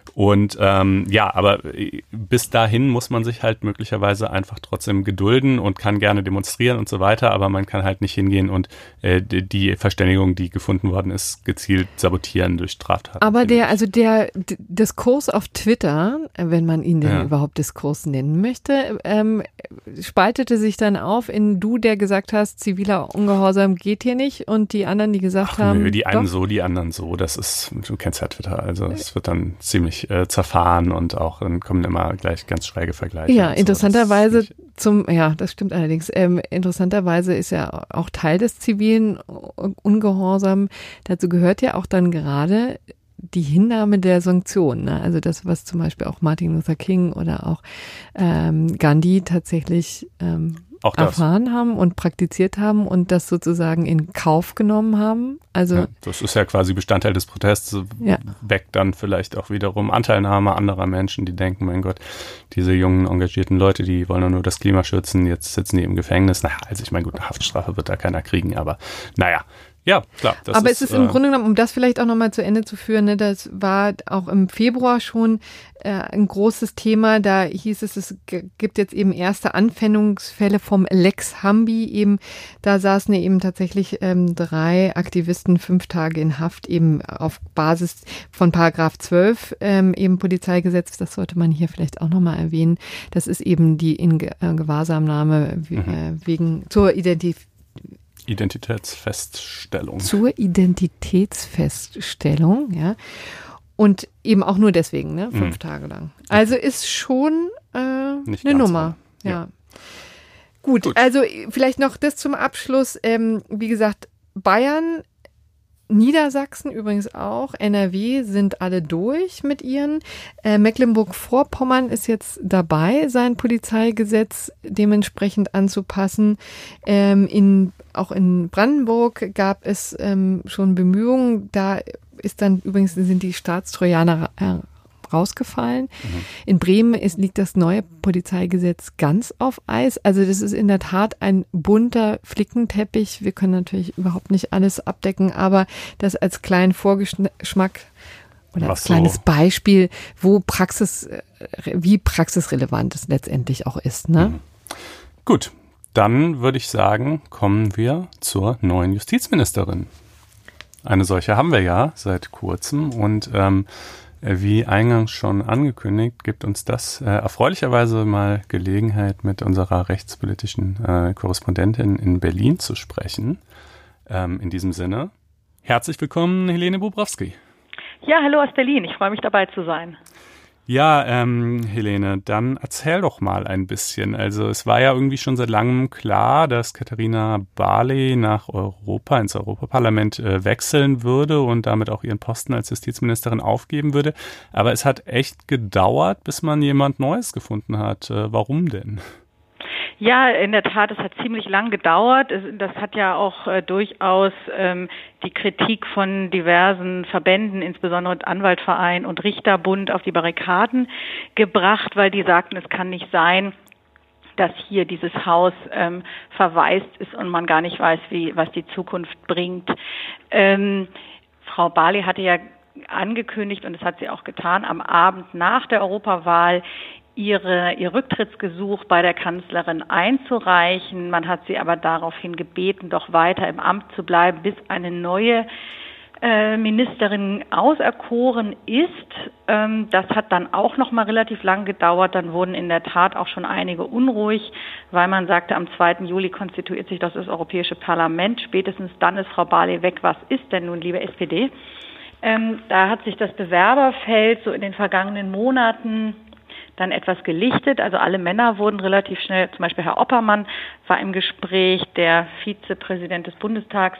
Und ähm, ja, aber äh, bis dahin muss man sich halt möglicherweise einfach trotzdem gedulden und kann gerne demonstrieren und so weiter, aber man kann halt nicht hingehen und äh, die Verständigung, die gefunden worden ist, gezielt sabotieren durch Straftaten. Aber der, also der Diskurs auf Twitter, wenn man ihn denn ja. überhaupt Diskurs nennen möchte, ähm, spaltete sich dann auf in du, der gesagt hast, ziviler Ungehorsam geht hier nicht und die anderen, die gesagt Ach, haben. Nö, die einen doch. so, die anderen so. Das ist, du kennst ja Twitter, also es wird dann ziemlich äh, zerfahren und auch dann kommen immer gleich ganz schräge Vergleiche. Ja, interessanterweise so. zum, ja, das stimmt allerdings. Ähm, interessanterweise ist ja auch Teil des zivilen Ungehorsam. Dazu gehört ja auch dann gerade die Hinnahme der Sanktionen. Ne? Also das, was zum Beispiel auch Martin Luther King oder auch ähm, Gandhi tatsächlich ähm, auch erfahren haben und praktiziert haben und das sozusagen in Kauf genommen haben. Also ja, das ist ja quasi Bestandteil des Protests, ja. weckt dann vielleicht auch wiederum Anteilnahme anderer Menschen, die denken, mein Gott, diese jungen engagierten Leute, die wollen doch nur das Klima schützen, jetzt sitzen die im Gefängnis. Naja, also ich meine, gut, eine Haftstrafe wird da keiner kriegen, aber naja, ja, klar. Aber ist, es ist im äh, Grunde genommen, um das vielleicht auch nochmal zu Ende zu führen, ne, das war auch im Februar schon äh, ein großes Thema. Da hieß es, es gibt jetzt eben erste Anfändungsfälle vom Lex Hambi. Eben, da saßen eben tatsächlich ähm, drei Aktivisten fünf Tage in Haft, eben auf Basis von Paragraph 12 ähm, eben Polizeigesetz. Das sollte man hier vielleicht auch nochmal erwähnen. Das ist eben die in äh, Gewahrsamnahme mhm. äh, wegen zur Identifizierung Identitätsfeststellung. Zur Identitätsfeststellung, ja. Und eben auch nur deswegen, ne? Fünf mhm. Tage lang. Also ist schon äh, eine Nummer. Ja. ja. Gut, Gut, also vielleicht noch das zum Abschluss. Ähm, wie gesagt, Bayern Niedersachsen übrigens auch, NRW sind alle durch mit ihren. Äh, Mecklenburg-Vorpommern ist jetzt dabei, sein Polizeigesetz dementsprechend anzupassen. Ähm, in, auch in Brandenburg gab es ähm, schon Bemühungen. Da ist dann übrigens sind die Staatstrojaner äh, rausgefallen. Mhm. In Bremen ist, liegt das neue Polizeigesetz ganz auf Eis. Also das ist in der Tat ein bunter Flickenteppich. Wir können natürlich überhaupt nicht alles abdecken, aber das als kleinen Vorgeschmack oder als kleines so. Beispiel, wo Praxis, äh, wie praxisrelevant es letztendlich auch ist. Ne? Mhm. Gut, dann würde ich sagen, kommen wir zur neuen Justizministerin. Eine solche haben wir ja seit kurzem und ähm, wie eingangs schon angekündigt, gibt uns das äh, erfreulicherweise mal Gelegenheit, mit unserer rechtspolitischen äh, Korrespondentin in Berlin zu sprechen. Ähm, in diesem Sinne, herzlich willkommen, Helene Bubrowski. Ja, hallo aus Berlin. Ich freue mich dabei zu sein. Ja, ähm, Helene, dann erzähl doch mal ein bisschen. Also es war ja irgendwie schon seit langem klar, dass Katharina Barley nach Europa, ins Europaparlament äh, wechseln würde und damit auch ihren Posten als Justizministerin aufgeben würde. Aber es hat echt gedauert, bis man jemand Neues gefunden hat. Äh, warum denn? Ja, in der Tat, es hat ziemlich lang gedauert. Das hat ja auch äh, durchaus ähm, die Kritik von diversen Verbänden, insbesondere Anwaltverein und Richterbund, auf die Barrikaden gebracht, weil die sagten, es kann nicht sein, dass hier dieses Haus ähm, verwaist ist und man gar nicht weiß, wie, was die Zukunft bringt. Ähm, Frau Barley hatte ja angekündigt, und das hat sie auch getan, am Abend nach der Europawahl ihre, ihr Rücktrittsgesuch bei der Kanzlerin einzureichen. Man hat sie aber daraufhin gebeten, doch weiter im Amt zu bleiben, bis eine neue äh, Ministerin auserkoren ist. Ähm, das hat dann auch noch mal relativ lang gedauert. Dann wurden in der Tat auch schon einige unruhig, weil man sagte, am 2. Juli konstituiert sich das, Europäische Parlament. Spätestens dann ist Frau Barley weg. Was ist denn nun, liebe SPD? Ähm, da hat sich das Bewerberfeld so in den vergangenen Monaten dann etwas gelichtet. Also alle Männer wurden relativ schnell, zum Beispiel Herr Oppermann war im Gespräch, der Vizepräsident des Bundestags.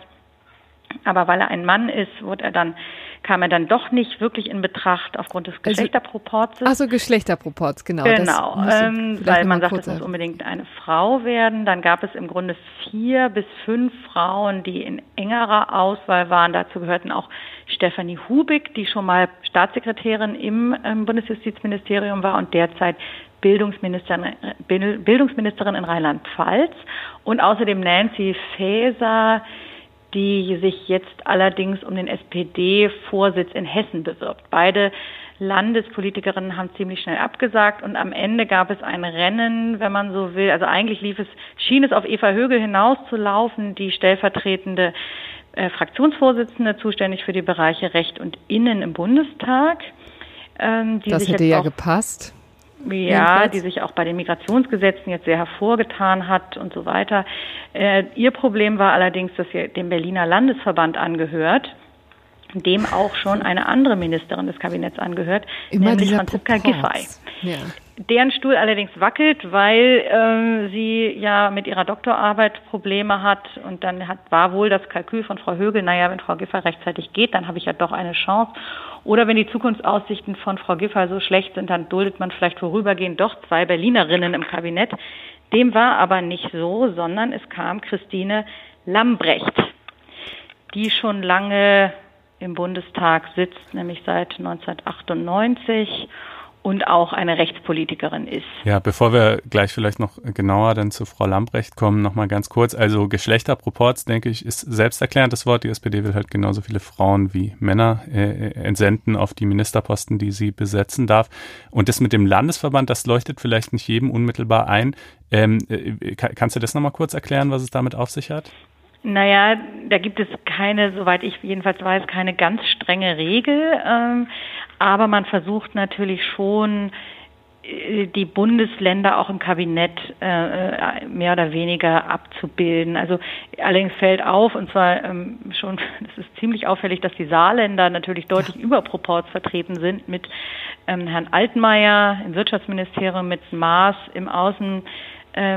Aber weil er ein Mann ist, wurde er dann kam er dann doch nicht wirklich in Betracht aufgrund des also, Geschlechterproports. Also, Geschlechterproports, genau. Genau, ähm, weil man sagt, es muss unbedingt eine Frau werden. Dann gab es im Grunde vier bis fünf Frauen, die in engerer Auswahl waren. Dazu gehörten auch Stefanie Hubig, die schon mal Staatssekretärin im ähm, Bundesjustizministerium war und derzeit Bildungsministerin, Bildungsministerin in Rheinland-Pfalz und außerdem Nancy Faeser, die sich jetzt allerdings um den SPD-Vorsitz in Hessen bewirbt. Beide Landespolitikerinnen haben ziemlich schnell abgesagt und am Ende gab es ein Rennen, wenn man so will. Also eigentlich lief es, schien es auf Eva Högel hinauszulaufen, die stellvertretende äh, Fraktionsvorsitzende, zuständig für die Bereiche Recht und Innen im Bundestag. Ähm, das hätte ja gepasst. Ja, Jedenfalls. die sich auch bei den Migrationsgesetzen jetzt sehr hervorgetan hat und so weiter. Äh, ihr Problem war allerdings, dass sie dem Berliner Landesverband angehört, dem auch schon eine andere Ministerin des Kabinetts angehört, Immer nämlich Franziska Giffey. Ja. Deren Stuhl allerdings wackelt, weil äh, sie ja mit ihrer Doktorarbeit Probleme hat und dann hat, war wohl das Kalkül von Frau Högel, naja, wenn Frau Giffey rechtzeitig geht, dann habe ich ja doch eine Chance. Oder wenn die Zukunftsaussichten von Frau Giffey so schlecht sind, dann duldet man vielleicht vorübergehend doch zwei Berlinerinnen im Kabinett. Dem war aber nicht so, sondern es kam Christine Lambrecht, die schon lange im Bundestag sitzt, nämlich seit 1998 und auch eine Rechtspolitikerin ist. Ja, bevor wir gleich vielleicht noch genauer dann zu Frau Lambrecht kommen, noch mal ganz kurz. Also Geschlechterproports, denke ich, ist selbsterklärend das Wort. Die SPD will halt genauso viele Frauen wie Männer äh, entsenden auf die Ministerposten, die sie besetzen darf. Und das mit dem Landesverband, das leuchtet vielleicht nicht jedem unmittelbar ein. Ähm, äh, kannst du das noch mal kurz erklären, was es damit auf sich hat? Naja, da gibt es keine, soweit ich jedenfalls weiß, keine ganz strenge Regel. Ähm, aber man versucht natürlich schon, äh, die Bundesländer auch im Kabinett äh, mehr oder weniger abzubilden. Also allerdings fällt auf, und zwar ähm, schon, das ist ziemlich auffällig, dass die Saarländer natürlich deutlich ja. überproports vertreten sind mit ähm, Herrn Altmaier im Wirtschaftsministerium, mit Maas im Außen ähm,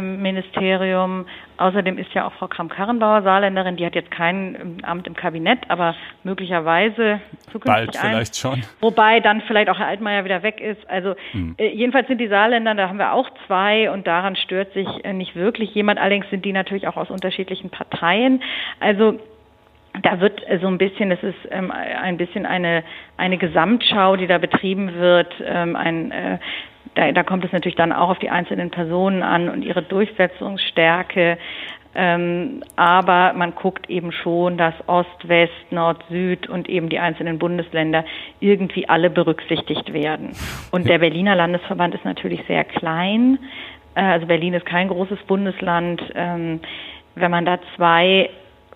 Ministerium. Außerdem ist ja auch Frau Kram-Karrenbauer Saarländerin, die hat jetzt kein ähm, Amt im Kabinett, aber möglicherweise zukünftig Bald vielleicht schon. Wobei dann vielleicht auch Herr Altmaier wieder weg ist. Also hm. äh, jedenfalls sind die Saarländer, da haben wir auch zwei und daran stört sich äh, nicht wirklich jemand. Allerdings sind die natürlich auch aus unterschiedlichen Parteien. Also da wird so ein bisschen, es ist ähm, ein bisschen eine, eine Gesamtschau, die da betrieben wird, ähm, ein, äh, da, da kommt es natürlich dann auch auf die einzelnen Personen an und ihre Durchsetzungsstärke. Ähm, aber man guckt eben schon, dass Ost, West, Nord, Süd und eben die einzelnen Bundesländer irgendwie alle berücksichtigt werden. Und der Berliner Landesverband ist natürlich sehr klein. Äh, also Berlin ist kein großes Bundesland. Ähm, wenn man da zwei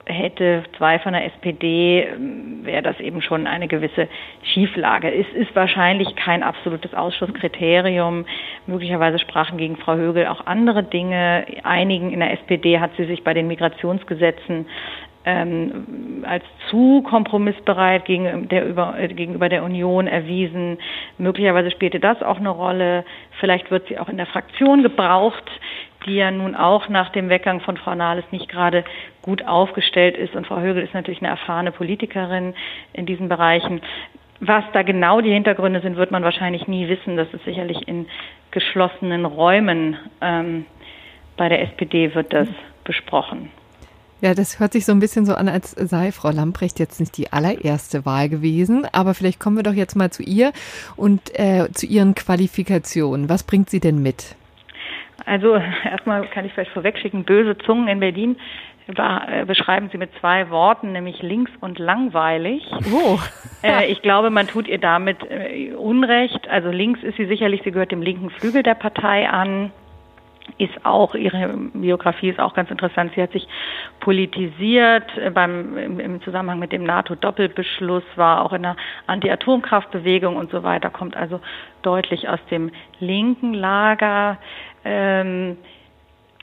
hätte, zwei von der SPD, ähm, wäre das eben schon eine gewisse Schieflage. Es ist wahrscheinlich kein absolutes Ausschlusskriterium. Möglicherweise sprachen gegen Frau Högel auch andere Dinge. Einigen in der SPD hat sie sich bei den Migrationsgesetzen ähm, als zu kompromissbereit über, äh, gegenüber der Union erwiesen. Möglicherweise spielte das auch eine Rolle. Vielleicht wird sie auch in der Fraktion gebraucht die ja nun auch nach dem Weggang von Frau Nahles nicht gerade gut aufgestellt ist. Und Frau Högel ist natürlich eine erfahrene Politikerin in diesen Bereichen. Was da genau die Hintergründe sind, wird man wahrscheinlich nie wissen. Das ist sicherlich in geschlossenen Räumen. Ähm, bei der SPD wird das besprochen. Ja, das hört sich so ein bisschen so an, als sei Frau Lamprecht jetzt nicht die allererste Wahl gewesen. Aber vielleicht kommen wir doch jetzt mal zu ihr und äh, zu ihren Qualifikationen. Was bringt sie denn mit? Also erstmal kann ich vielleicht vorwegschicken, böse Zungen in Berlin äh, beschreiben sie mit zwei Worten, nämlich links und langweilig. Oh. äh, ich glaube, man tut ihr damit äh, Unrecht. Also links ist sie sicherlich, sie gehört dem linken Flügel der Partei an ist auch, ihre Biografie ist auch ganz interessant. Sie hat sich politisiert beim, im, im Zusammenhang mit dem NATO-Doppelbeschluss, war auch in der Anti-Atomkraftbewegung und so weiter, kommt also deutlich aus dem linken Lager. Ähm,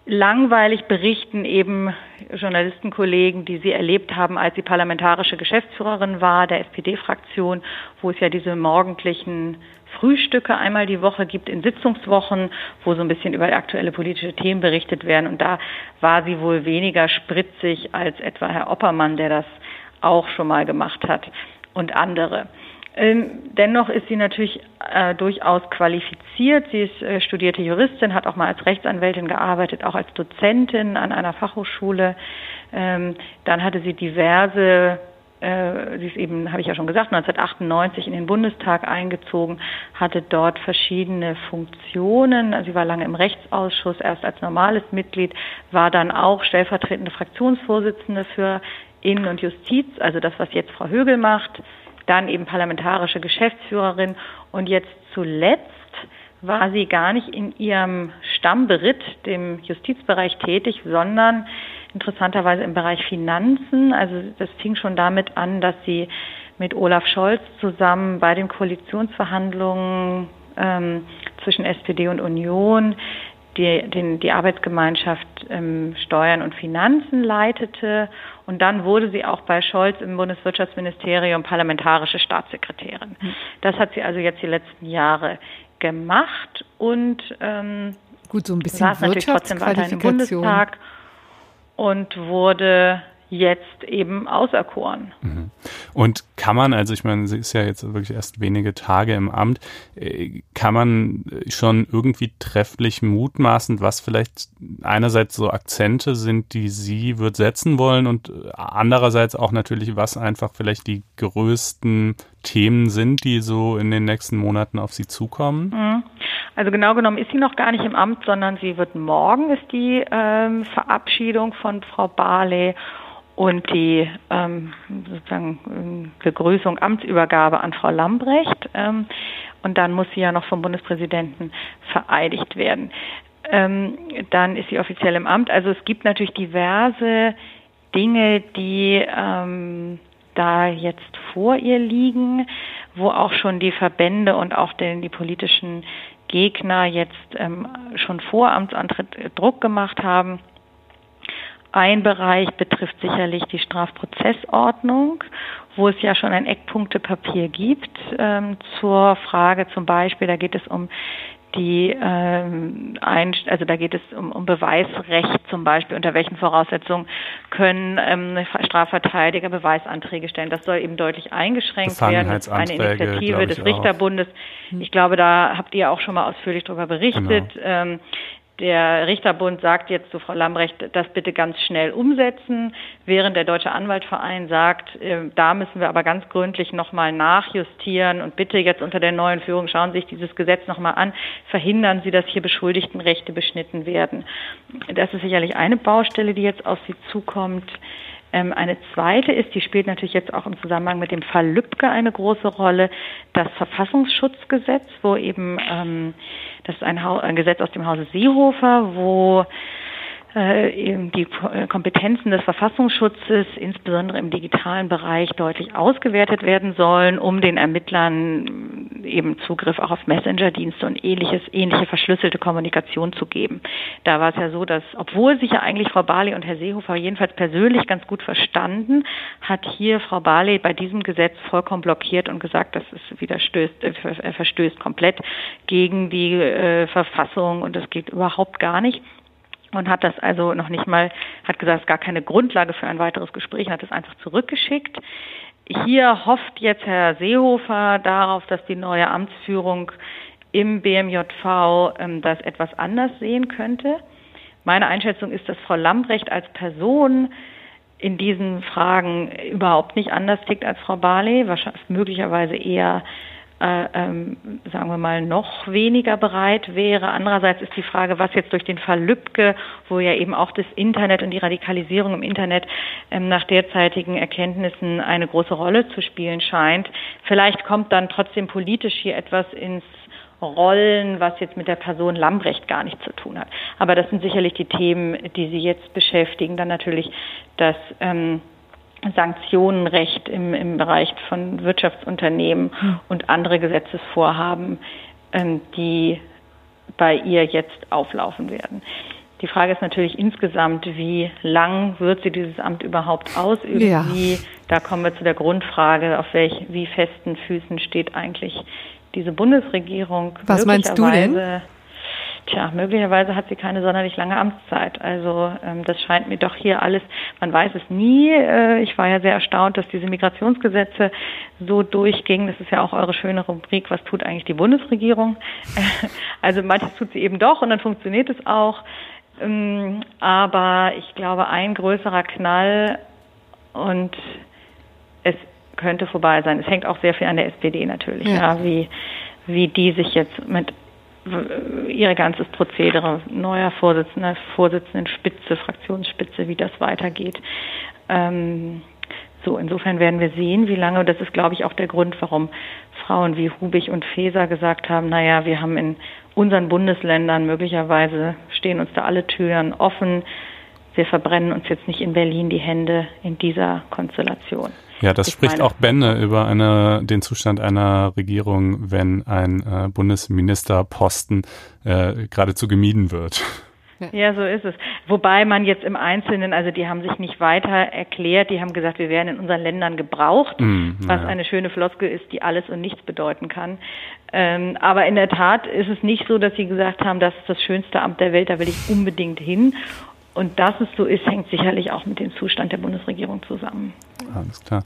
langweilig berichten eben Journalistenkollegen, die sie erlebt haben, als sie parlamentarische Geschäftsführerin war der SPD-Fraktion, wo es ja diese morgendlichen Frühstücke einmal die Woche gibt in Sitzungswochen, wo so ein bisschen über aktuelle politische Themen berichtet werden. Und da war sie wohl weniger spritzig als etwa Herr Oppermann, der das auch schon mal gemacht hat und andere. Ähm, dennoch ist sie natürlich äh, durchaus qualifiziert. Sie ist äh, studierte Juristin, hat auch mal als Rechtsanwältin gearbeitet, auch als Dozentin an einer Fachhochschule. Ähm, dann hatte sie diverse äh, sie ist eben, habe ich ja schon gesagt, 1998 in den Bundestag eingezogen, hatte dort verschiedene Funktionen. Also sie war lange im Rechtsausschuss, erst als normales Mitglied, war dann auch stellvertretende Fraktionsvorsitzende für Innen- und Justiz, also das, was jetzt Frau Högel macht, dann eben parlamentarische Geschäftsführerin und jetzt zuletzt war sie gar nicht in ihrem Stammberitt, dem Justizbereich, tätig, sondern interessanterweise im Bereich Finanzen. Also das fing schon damit an, dass sie mit Olaf Scholz zusammen bei den Koalitionsverhandlungen ähm, zwischen SPD und Union die, den, die Arbeitsgemeinschaft ähm, Steuern und Finanzen leitete. Und dann wurde sie auch bei Scholz im Bundeswirtschaftsministerium parlamentarische Staatssekretärin. Hm. Das hat sie also jetzt die letzten Jahre gemacht und ähm, Gut, so ein bisschen saß natürlich trotzdem weiter im Bundestag und wurde jetzt eben auserkoren. Mhm. Und kann man, also ich meine, sie ist ja jetzt wirklich erst wenige Tage im Amt, äh, kann man schon irgendwie trefflich mutmaßen, was vielleicht einerseits so Akzente sind, die sie wird setzen wollen und andererseits auch natürlich, was einfach vielleicht die größten Themen sind, die so in den nächsten Monaten auf sie zukommen? Mhm. Also genau genommen ist sie noch gar nicht im Amt, sondern sie wird morgen ist die ähm, Verabschiedung von Frau Barley und die ähm, sozusagen ähm, Begrüßung, Amtsübergabe an Frau Lambrecht. Ähm, und dann muss sie ja noch vom Bundespräsidenten vereidigt werden. Ähm, dann ist sie offiziell im Amt. Also es gibt natürlich diverse Dinge, die ähm, da jetzt vor ihr liegen, wo auch schon die Verbände und auch den, die politischen Gegner jetzt ähm, schon vor Amtsantritt Druck gemacht haben. Ein Bereich betrifft sicherlich die Strafprozessordnung, wo es ja schon ein Eckpunktepapier gibt ähm, zur Frage zum Beispiel, da geht es um die ähm, ein, also da geht es um, um Beweisrecht zum Beispiel, unter welchen Voraussetzungen können ähm, Strafverteidiger Beweisanträge stellen. Das soll eben deutlich eingeschränkt werden. Das ist eine Initiative des Richterbundes. Ich glaube, da habt ihr auch schon mal ausführlich darüber berichtet. Genau. Ähm, Der Richterbund sagt jetzt zu Frau Lambrecht, das bitte ganz schnell umsetzen, während der Deutsche Anwaltverein sagt, äh, da müssen wir aber ganz gründlich nochmal nachjustieren und bitte jetzt unter der neuen Führung schauen Sie sich dieses Gesetz nochmal an, verhindern Sie, dass hier Beschuldigtenrechte beschnitten werden. Das ist sicherlich eine Baustelle, die jetzt auf Sie zukommt. Ähm, eine zweite ist, die spielt natürlich jetzt auch im Zusammenhang mit dem Fall Lübcke eine große Rolle, das Verfassungsschutzgesetz, wo eben, ähm, das ist ein, Gesetz aus dem Hause Seehofer, wo die äh, Kompetenzen des Verfassungsschutzes, insbesondere im digitalen Bereich, deutlich ausgewertet werden sollen, um den Ermittlern eben Zugriff auch auf Messenger-Dienste und ähnliches, ähnliche verschlüsselte Kommunikation zu geben. Da war es ja so, dass, obwohl sich ja eigentlich Frau Barley und Herr Seehofer jedenfalls persönlich ganz gut verstanden, hat hier Frau Barley bei diesem Gesetz vollkommen blockiert und gesagt, das ist widerstößt, äh, verstößt komplett gegen die äh, Verfassung und das geht überhaupt gar nicht und hat das also noch nicht mal, hat gesagt, es ist gar keine Grundlage für ein weiteres Gespräch und hat es einfach zurückgeschickt. Hier hofft jetzt Herr Seehofer darauf, dass die neue Amtsführung im BMJV ähm, das etwas anders sehen könnte. Meine Einschätzung ist, dass Frau Lambrecht als Person in diesen Fragen überhaupt nicht anders tickt als Frau Barley, wahrscheinlich möglicherweise eher äh, ähm, sagen wir mal, noch weniger bereit wäre. Andererseits ist die Frage, was jetzt durch den Fall Lübcke, wo ja eben auch das Internet und die Radikalisierung im Internet ähm, nach derzeitigen Erkenntnissen eine große Rolle zu spielen scheint. Vielleicht kommt dann trotzdem politisch hier etwas ins Rollen, was jetzt mit der Person Lambrecht gar nichts zu tun hat. Aber das sind sicherlich die Themen, die Sie jetzt beschäftigen. Dann natürlich das ähm, Sanktionenrecht im, im Bereich von Wirtschaftsunternehmen hm. und andere Gesetzesvorhaben, ähm, die bei ihr jetzt auflaufen werden. Die Frage ist natürlich insgesamt, wie lang wird sie dieses Amt überhaupt ausüben? Ja. Wie, da kommen wir zu der Grundfrage, auf welch, wie festen Füßen steht eigentlich diese Bundesregierung? Was meinst du denn? Tja, möglicherweise hat sie keine sonderlich lange Amtszeit. Also ähm, das scheint mir doch hier alles, man weiß es nie. Äh, ich war ja sehr erstaunt, dass diese Migrationsgesetze so durchgingen. Das ist ja auch eure schöne Rubrik, was tut eigentlich die Bundesregierung? also manches tut sie eben doch und dann funktioniert es auch. Ähm, aber ich glaube, ein größerer Knall und es könnte vorbei sein. Es hängt auch sehr viel an der SPD natürlich, ja. ja wie, wie die sich jetzt mit ihr ganzes Prozedere, neuer Vorsitzender, Vorsitzendenspitze, Fraktionsspitze, wie das weitergeht. Ähm, so, insofern werden wir sehen, wie lange, das ist, glaube ich, auch der Grund, warum Frauen wie Hubig und Feser gesagt haben, naja, wir haben in unseren Bundesländern möglicherweise stehen uns da alle Türen offen. Wir verbrennen uns jetzt nicht in Berlin die Hände in dieser Konstellation. Ja, das spricht meine, auch Bände über eine, den Zustand einer Regierung, wenn ein äh, Bundesministerposten äh, geradezu gemieden wird. Ja, so ist es. Wobei man jetzt im Einzelnen, also die haben sich nicht weiter erklärt, die haben gesagt, wir werden in unseren Ländern gebraucht, mm, was ja. eine schöne Floskel ist, die alles und nichts bedeuten kann. Ähm, aber in der Tat ist es nicht so, dass sie gesagt haben, das ist das schönste Amt der Welt, da will ich unbedingt hin. Und dass es so ist, hängt sicherlich auch mit dem Zustand der Bundesregierung zusammen. Alles klar.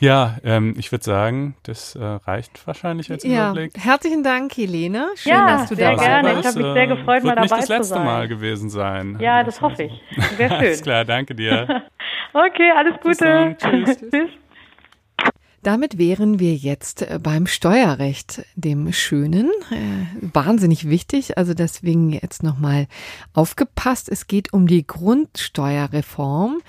Ja, ähm, ich würde sagen, das äh, reicht wahrscheinlich als ja. Überblick. Herzlichen Dank, Helene. Schön, ja, dass du da warst. Gerne. Ich habe mich sehr gefreut, mal dabei zu sein. Wird nicht das letzte Mal gewesen sein. Ja, das, das hoffe ich. Wäre schön. alles klar, danke dir. okay, alles Gute. Tschüss. Tschüss. Damit wären wir jetzt äh, beim Steuerrecht, dem Schönen. Äh, wahnsinnig wichtig, also deswegen jetzt nochmal aufgepasst. Es geht um die Grundsteuerreform,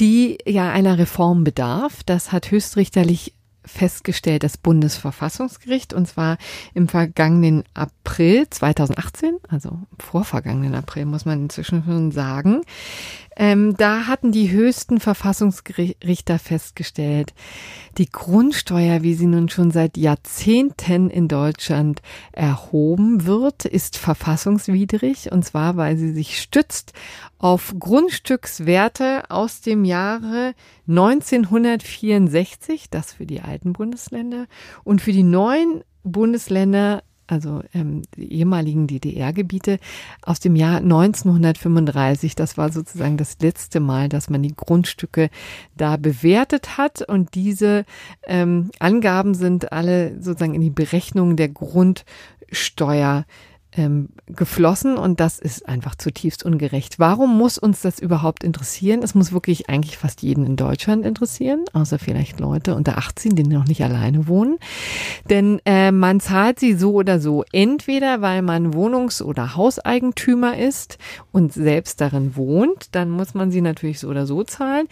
die ja einer Reform bedarf. Das hat höchstrichterlich festgestellt das Bundesverfassungsgericht und zwar im vergangenen April 2018, also vorvergangenen April muss man inzwischen schon sagen. Ähm, da hatten die höchsten Verfassungsrichter festgestellt, die Grundsteuer, wie sie nun schon seit Jahrzehnten in Deutschland erhoben wird, ist verfassungswidrig und zwar, weil sie sich stützt auf Grundstückswerte aus dem Jahre 1964, das für die alten Bundesländer und für die neuen Bundesländer also ähm, die ehemaligen DDR-Gebiete, aus dem Jahr 1935. Das war sozusagen das letzte Mal, dass man die Grundstücke da bewertet hat. Und diese ähm, Angaben sind alle sozusagen in die Berechnung der Grundsteuer ähm, geflossen und das ist einfach zutiefst ungerecht. Warum muss uns das überhaupt interessieren? Es muss wirklich eigentlich fast jeden in Deutschland interessieren, außer vielleicht Leute unter 18, die noch nicht alleine wohnen. Denn äh, man zahlt sie so oder so. Entweder weil man Wohnungs- oder Hauseigentümer ist und selbst darin wohnt, dann muss man sie natürlich so oder so zahlen.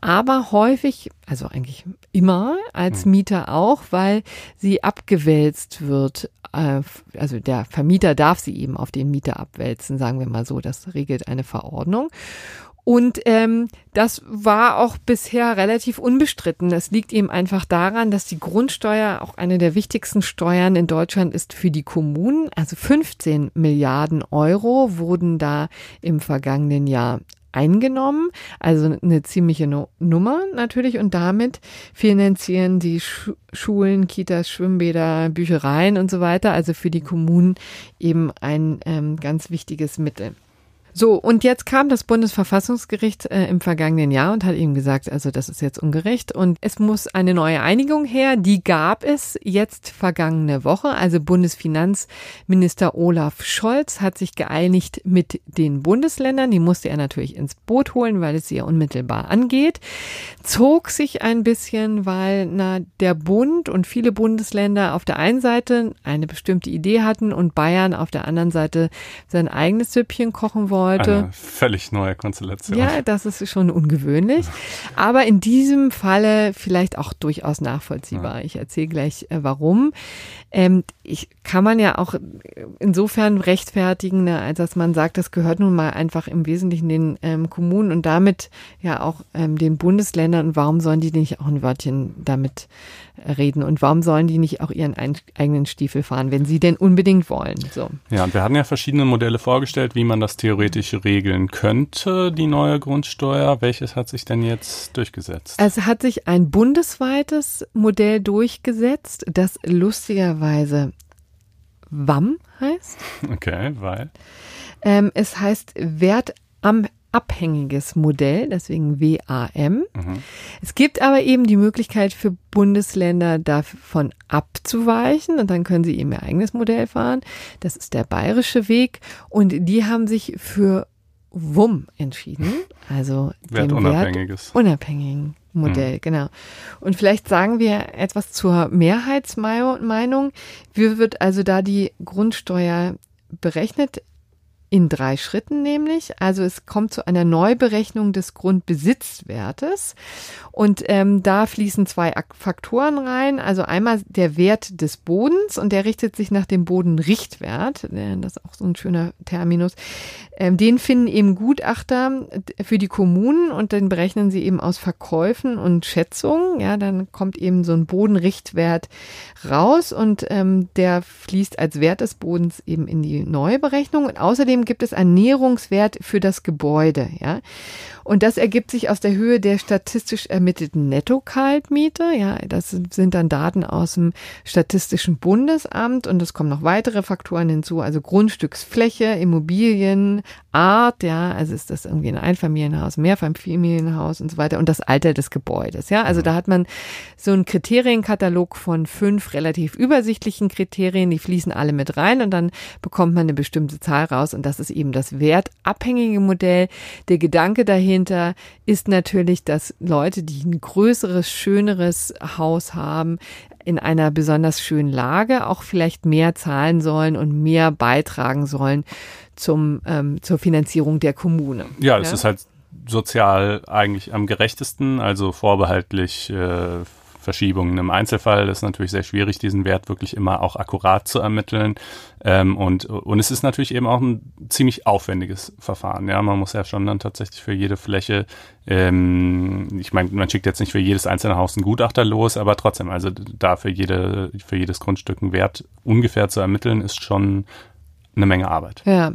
Aber häufig, also eigentlich immer als hm. Mieter auch, weil sie abgewälzt wird äh, also der Vermieter darf sie eben auf den Mieter abwälzen, sagen wir mal so. Das regelt eine Verordnung. Und ähm, das war auch bisher relativ unbestritten. Das liegt eben einfach daran, dass die Grundsteuer auch eine der wichtigsten Steuern in Deutschland ist für die Kommunen. Also 15 Milliarden Euro wurden da im vergangenen Jahr eingenommen, also eine ziemliche no Nummer natürlich und damit finanzieren die Sch Schulen, Kitas, Schwimmbäder, Büchereien und so weiter, also für die Kommunen eben ein ähm, ganz wichtiges Mittel. So, und jetzt kam das Bundesverfassungsgericht äh, im vergangenen Jahr und hat eben gesagt, also das ist jetzt ungerecht und es muss eine neue Einigung her. Die gab es jetzt vergangene Woche. Also Bundesfinanzminister Olaf Scholz hat sich geeinigt mit den Bundesländern. Die musste er natürlich ins Boot holen, weil es ja unmittelbar angeht. Zog sich ein bisschen, weil na, der Bund und viele Bundesländer auf der einen Seite eine bestimmte Idee hatten und Bayern auf der anderen Seite sein eigenes Süppchen kochen wollen heute. Eine völlig neue Konstellation. Ja, das ist schon ungewöhnlich. Aber in diesem Falle vielleicht auch durchaus nachvollziehbar. Ja. Ich erzähle gleich, äh, warum. Ähm, ich kann man ja auch insofern rechtfertigen, ne, als dass man sagt, das gehört nun mal einfach im Wesentlichen den ähm, Kommunen und damit ja auch ähm, den Bundesländern. Und warum sollen die nicht auch ein Wörtchen damit reden und warum sollen die nicht auch ihren eigenen Stiefel fahren, wenn sie denn unbedingt wollen? So. Ja, und wir hatten ja verschiedene Modelle vorgestellt, wie man das theoretisch regeln könnte, die neue Grundsteuer. Welches hat sich denn jetzt durchgesetzt? Es hat sich ein bundesweites Modell durchgesetzt, das lustigerweise WAM heißt. Okay, weil? Ähm, es heißt Wert am abhängiges Modell, deswegen WAM. Mhm. Es gibt aber eben die Möglichkeit für Bundesländer davon abzuweichen und dann können sie eben ihr eigenes Modell fahren. Das ist der bayerische Weg und die haben sich für WUM entschieden, also wertunabhängiges. unabhängigen Modell, mhm. genau. Und vielleicht sagen wir etwas zur Mehrheitsmeinung. Wie wird also da die Grundsteuer berechnet? In drei Schritten nämlich. Also es kommt zu einer Neuberechnung des Grundbesitzwertes und ähm, da fließen zwei Faktoren rein. Also einmal der Wert des Bodens und der richtet sich nach dem Bodenrichtwert. Das ist auch so ein schöner Terminus. Ähm, den finden eben Gutachter für die Kommunen und dann berechnen sie eben aus Verkäufen und Schätzungen. Ja, dann kommt eben so ein Bodenrichtwert raus und ähm, der fließt als Wert des Bodens eben in die Neuberechnung. Und außerdem Außerdem gibt es einen Näherungswert für das Gebäude, ja. Und das ergibt sich aus der Höhe der statistisch ermittelten Netto-Kaltmiete. Ja, das sind dann Daten aus dem Statistischen Bundesamt. Und es kommen noch weitere Faktoren hinzu, also Grundstücksfläche, Immobilien, Art, ja, also ist das irgendwie ein Einfamilienhaus, Mehrfamilienhaus und so weiter. Und das Alter des Gebäudes. Ja, also da hat man so einen Kriterienkatalog von fünf relativ übersichtlichen Kriterien, die fließen alle mit rein. Und dann bekommt man eine bestimmte Zahl raus. Und das ist eben das wertabhängige Modell. Der Gedanke dahin dahinter ist natürlich, dass Leute, die ein größeres, schöneres Haus haben, in einer besonders schönen Lage auch vielleicht mehr zahlen sollen und mehr beitragen sollen zum, ähm, zur Finanzierung der Kommune. Ja, es ja? ist halt sozial eigentlich am gerechtesten, also vorbehaltlich äh, Verschiebungen. Im Einzelfall ist natürlich sehr schwierig, diesen Wert wirklich immer auch akkurat zu ermitteln. Ähm, und, und es ist natürlich eben auch ein ziemlich aufwendiges Verfahren. Ja, man muss ja schon dann tatsächlich für jede Fläche, ähm, ich meine, man schickt jetzt nicht für jedes einzelne Haus einen Gutachter los, aber trotzdem, also da für jede, für jedes Grundstück einen Wert ungefähr zu ermitteln, ist schon eine Menge Arbeit. Ja.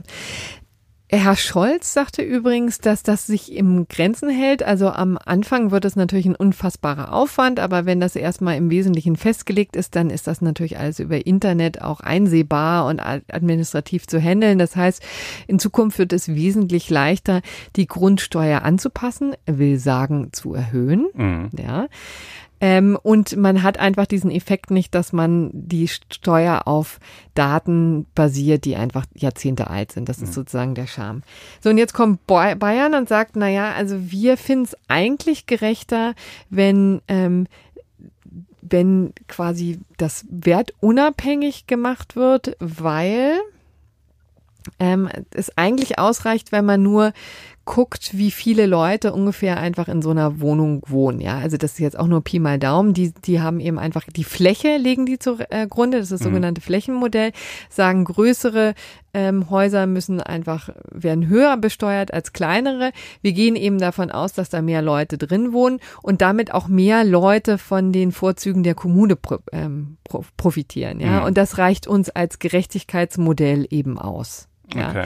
Herr Scholz sagte übrigens, dass das sich im Grenzen hält. Also am Anfang wird es natürlich ein unfassbarer Aufwand, aber wenn das erstmal im Wesentlichen festgelegt ist, dann ist das natürlich alles über Internet auch einsehbar und administrativ zu handeln. Das heißt, in Zukunft wird es wesentlich leichter, die Grundsteuer anzupassen, will sagen zu erhöhen. Mhm. Ja. Ähm, und man hat einfach diesen Effekt nicht, dass man die Steuer auf Daten basiert, die einfach Jahrzehnte alt sind. Das ist mhm. sozusagen der Charme. So, und jetzt kommt Bayern und sagt, na ja, also wir finden es eigentlich gerechter, wenn ähm, wenn quasi das Wert unabhängig gemacht wird, weil ähm, es eigentlich ausreicht, wenn man nur guckt, wie viele Leute ungefähr einfach in so einer Wohnung wohnen. Ja, also das ist jetzt auch nur Pi mal Daumen. Die, die haben eben einfach die Fläche, legen die zugrunde. Äh, das ist das mhm. sogenannte Flächenmodell. Sagen, größere ähm, Häuser müssen einfach, werden höher besteuert als kleinere. Wir gehen eben davon aus, dass da mehr Leute drin wohnen und damit auch mehr Leute von den Vorzügen der Kommune pro, ähm, profitieren. Ja, mhm. und das reicht uns als Gerechtigkeitsmodell eben aus. Ja. Okay.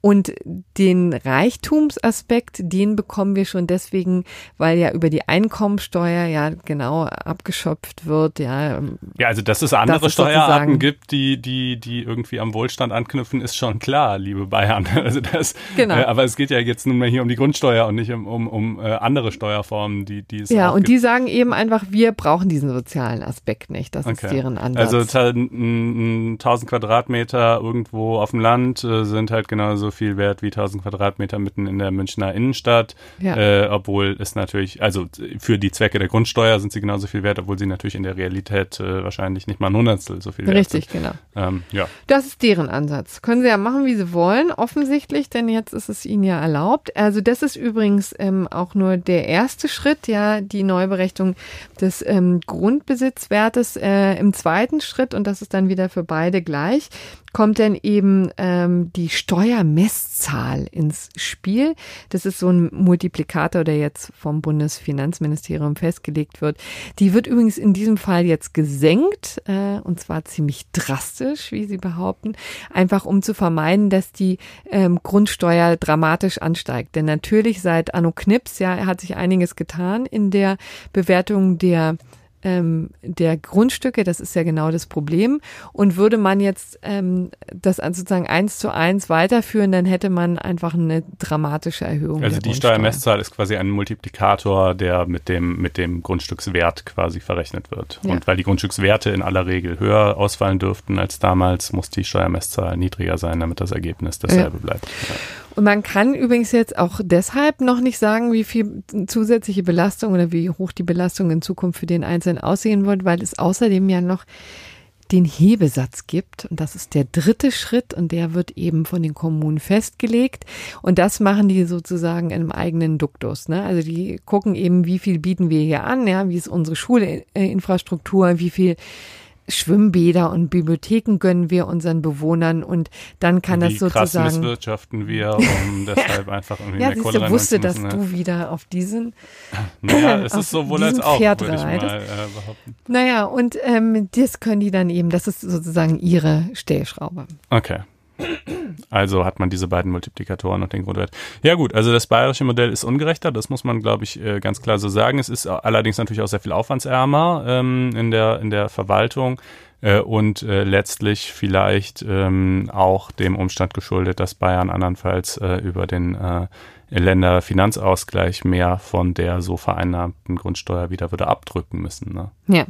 Und den Reichtumsaspekt, den bekommen wir schon deswegen, weil ja über die Einkommensteuer ja genau abgeschöpft wird. Ja, ja also dass es andere das Steuerarten gibt, die, die, die irgendwie am Wohlstand anknüpfen, ist schon klar, liebe Bayern. Also das, genau. Äh, aber es geht ja jetzt nun mal hier um die Grundsteuer und nicht um, um, um äh, andere Steuerformen, die, die es Ja, und gibt. die sagen eben einfach, wir brauchen diesen sozialen Aspekt nicht. Das okay. ist deren Ansatz. Also 1000 Quadratmeter irgendwo auf dem Land äh, sind halt genauso viel wert wie 1000 Quadratmeter mitten in der Münchner Innenstadt, ja. äh, obwohl es natürlich, also für die Zwecke der Grundsteuer sind sie genauso viel wert, obwohl sie natürlich in der Realität äh, wahrscheinlich nicht mal ein Hundertstel so viel wert Richtig, sind. Richtig, genau. Ähm, ja. Das ist deren Ansatz. Können sie ja machen, wie sie wollen, offensichtlich, denn jetzt ist es ihnen ja erlaubt. Also das ist übrigens ähm, auch nur der erste Schritt, ja, die Neuberechnung des ähm, Grundbesitzwertes äh, im zweiten Schritt und das ist dann wieder für beide gleich kommt denn eben ähm, die Steuermesszahl ins Spiel. Das ist so ein Multiplikator, der jetzt vom Bundesfinanzministerium festgelegt wird. Die wird übrigens in diesem Fall jetzt gesenkt, äh, und zwar ziemlich drastisch, wie Sie behaupten, einfach um zu vermeiden, dass die ähm, Grundsteuer dramatisch ansteigt. Denn natürlich seit Anno Knips, ja, hat sich einiges getan in der Bewertung der ähm, der Grundstücke, das ist ja genau das Problem. Und würde man jetzt ähm, das sozusagen eins zu eins weiterführen, dann hätte man einfach eine dramatische Erhöhung. Also die Steuermesszahl ist quasi ein Multiplikator, der mit dem, mit dem Grundstückswert quasi verrechnet wird. Ja. Und weil die Grundstückswerte in aller Regel höher ausfallen dürften als damals, muss die Steuermesszahl niedriger sein, damit das Ergebnis dasselbe ja. bleibt. Ja. Und man kann übrigens jetzt auch deshalb noch nicht sagen, wie viel zusätzliche Belastung oder wie hoch die Belastung in Zukunft für den Einzelnen aussehen wird, weil es außerdem ja noch den Hebesatz gibt. Und das ist der dritte Schritt und der wird eben von den Kommunen festgelegt. Und das machen die sozusagen im eigenen Duktus. Ne? Also die gucken eben, wie viel bieten wir hier an, ja, wie ist unsere Schulinfrastruktur, wie viel Schwimmbäder und Bibliotheken gönnen wir unseren Bewohnern und dann kann Wie das sozusagen. Krass misswirtschaften wir, um deshalb einfach irgendwie ja, mehr Kohle Ja, wusste, dass ja. du wieder auf diesen. Naja, es ist sowohl als auch, Pferd würde ich mal äh, behaupten. Naja, und ähm, das können die dann eben, das ist sozusagen ihre Stellschraube. Okay. Also hat man diese beiden Multiplikatoren und den Grundwert. Ja gut, also das bayerische Modell ist ungerechter, das muss man, glaube ich, äh, ganz klar so sagen. Es ist allerdings natürlich auch sehr viel aufwandsärmer ähm, in, der, in der Verwaltung äh, und äh, letztlich vielleicht ähm, auch dem Umstand geschuldet, dass Bayern andernfalls äh, über den äh, Länderfinanzausgleich mehr von der so vereinnahmten Grundsteuer wieder würde abdrücken müssen. Ne? Ja,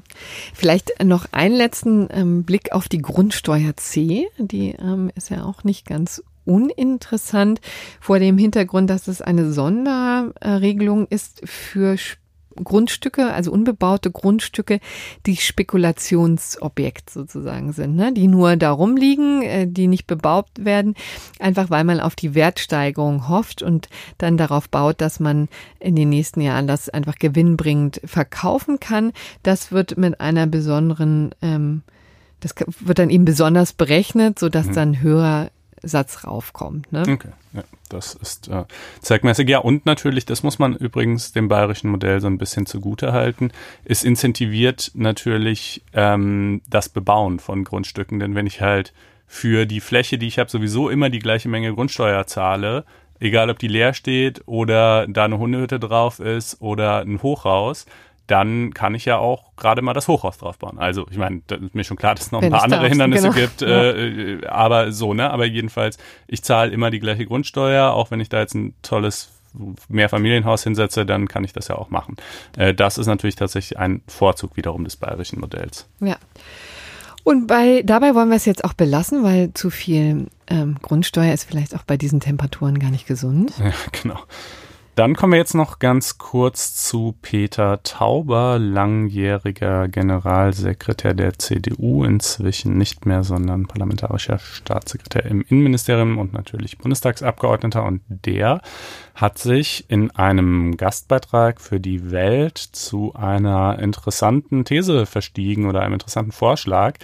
vielleicht noch einen letzten ähm, Blick auf die Grundsteuer C. Die ähm, ist ja auch nicht ganz uninteressant vor dem Hintergrund, dass es eine Sonderregelung ist für Grundstücke, also unbebaute Grundstücke, die Spekulationsobjekt sozusagen sind, ne? die nur darum liegen, äh, die nicht bebaut werden, einfach weil man auf die Wertsteigerung hofft und dann darauf baut, dass man in den nächsten Jahren das einfach gewinnbringend verkaufen kann. Das wird mit einer besonderen ähm, das wird dann eben besonders berechnet, so dass mhm. dann höher Satz raufkommt. Ne? Okay, ja, das ist äh, zweckmäßig. Ja, und natürlich, das muss man übrigens dem bayerischen Modell so ein bisschen zugute halten, es incentiviert natürlich ähm, das Bebauen von Grundstücken. Denn wenn ich halt für die Fläche, die ich habe, sowieso immer die gleiche Menge Grundsteuer zahle, egal ob die leer steht oder da eine Hundehütte drauf ist oder ein Hochhaus, dann kann ich ja auch gerade mal das Hochhaus draufbauen. Also ich meine, mir schon klar, dass es noch Wenn ein paar andere darfst, Hindernisse genau. gibt, äh, aber so, ne? Aber jedenfalls, ich zahle immer die gleiche Grundsteuer, auch wenn ich da jetzt ein tolles Mehrfamilienhaus hinsetze, dann kann ich das ja auch machen. Äh, das ist natürlich tatsächlich ein Vorzug wiederum des bayerischen Modells. Ja. Und bei, dabei wollen wir es jetzt auch belassen, weil zu viel ähm, Grundsteuer ist vielleicht auch bei diesen Temperaturen gar nicht gesund. Ja, genau. Dann kommen wir jetzt noch ganz kurz zu Peter Tauber, langjähriger Generalsekretär der CDU, inzwischen nicht mehr, sondern parlamentarischer Staatssekretär im Innenministerium und natürlich Bundestagsabgeordneter. Und der hat sich in einem Gastbeitrag für die Welt zu einer interessanten These verstiegen oder einem interessanten Vorschlag,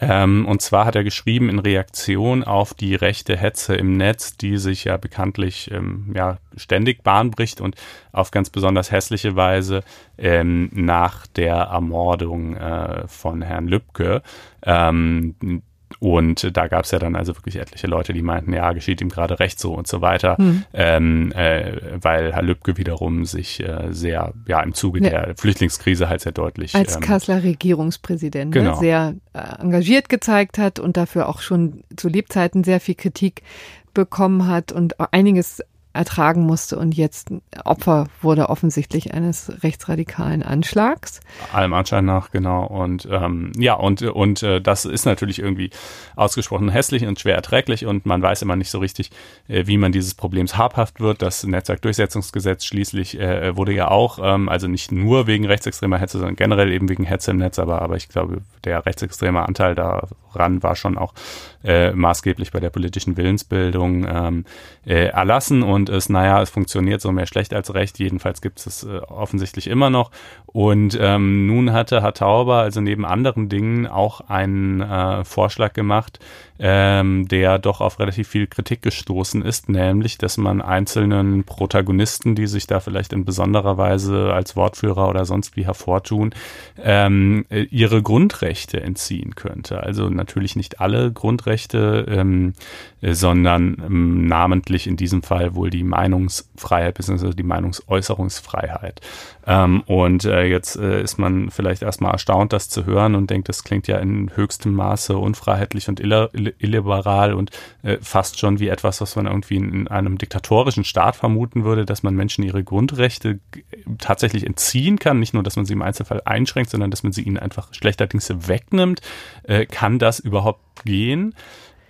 ähm, und zwar hat er geschrieben in Reaktion auf die rechte Hetze im Netz, die sich ja bekanntlich ähm, ja, ständig Bahn bricht und auf ganz besonders hässliche Weise ähm, nach der Ermordung äh, von Herrn Lübcke. Und da gab es ja dann also wirklich etliche Leute, die meinten, ja, geschieht ihm gerade recht so und so weiter, mhm. ähm, äh, weil Herr Lübcke wiederum sich äh, sehr, ja, im Zuge ja. der Flüchtlingskrise halt sehr deutlich. Als ähm, Kasseler Regierungspräsident ne, genau. ne, sehr äh, engagiert gezeigt hat und dafür auch schon zu Lebzeiten sehr viel Kritik bekommen hat und einiges ertragen musste und jetzt Opfer wurde offensichtlich eines rechtsradikalen Anschlags. Allem Anschein nach, genau. Und ähm, ja, und, und äh, das ist natürlich irgendwie ausgesprochen hässlich und schwer erträglich und man weiß immer nicht so richtig, äh, wie man dieses Problems habhaft wird. Das Netzwerkdurchsetzungsgesetz schließlich äh, wurde ja auch, ähm, also nicht nur wegen rechtsextremer Hetze, sondern generell eben wegen Hetze im Netz, aber, aber ich glaube, der rechtsextreme Anteil daran war schon auch äh, maßgeblich bei der politischen Willensbildung ähm, äh, erlassen und es, naja, es funktioniert so mehr schlecht als recht. Jedenfalls gibt es äh, offensichtlich immer noch. Und ähm, nun hatte Herr Tauber also neben anderen Dingen auch einen äh, Vorschlag gemacht, ähm, der doch auf relativ viel Kritik gestoßen ist, nämlich, dass man einzelnen Protagonisten, die sich da vielleicht in besonderer Weise als Wortführer oder sonst wie hervortun, ähm, ihre Grundrechte entziehen könnte. Also nicht alle Grundrechte, ähm, sondern ähm, namentlich in diesem Fall wohl die Meinungsfreiheit bzw. die Meinungsäußerungsfreiheit. Ähm, und äh, jetzt äh, ist man vielleicht erstmal erstaunt, das zu hören und denkt, das klingt ja in höchstem Maße unfreiheitlich und illiberal und äh, fast schon wie etwas, was man irgendwie in, in, einem diktatorischen Staat vermuten würde, dass man Menschen ihre Grundrechte tatsächlich entziehen kann. Nicht nur, dass man sie im Einzelfall einschränkt, sondern dass man sie ihnen einfach schlechterdings wegnimmt. Äh, kann das überhaupt gehen?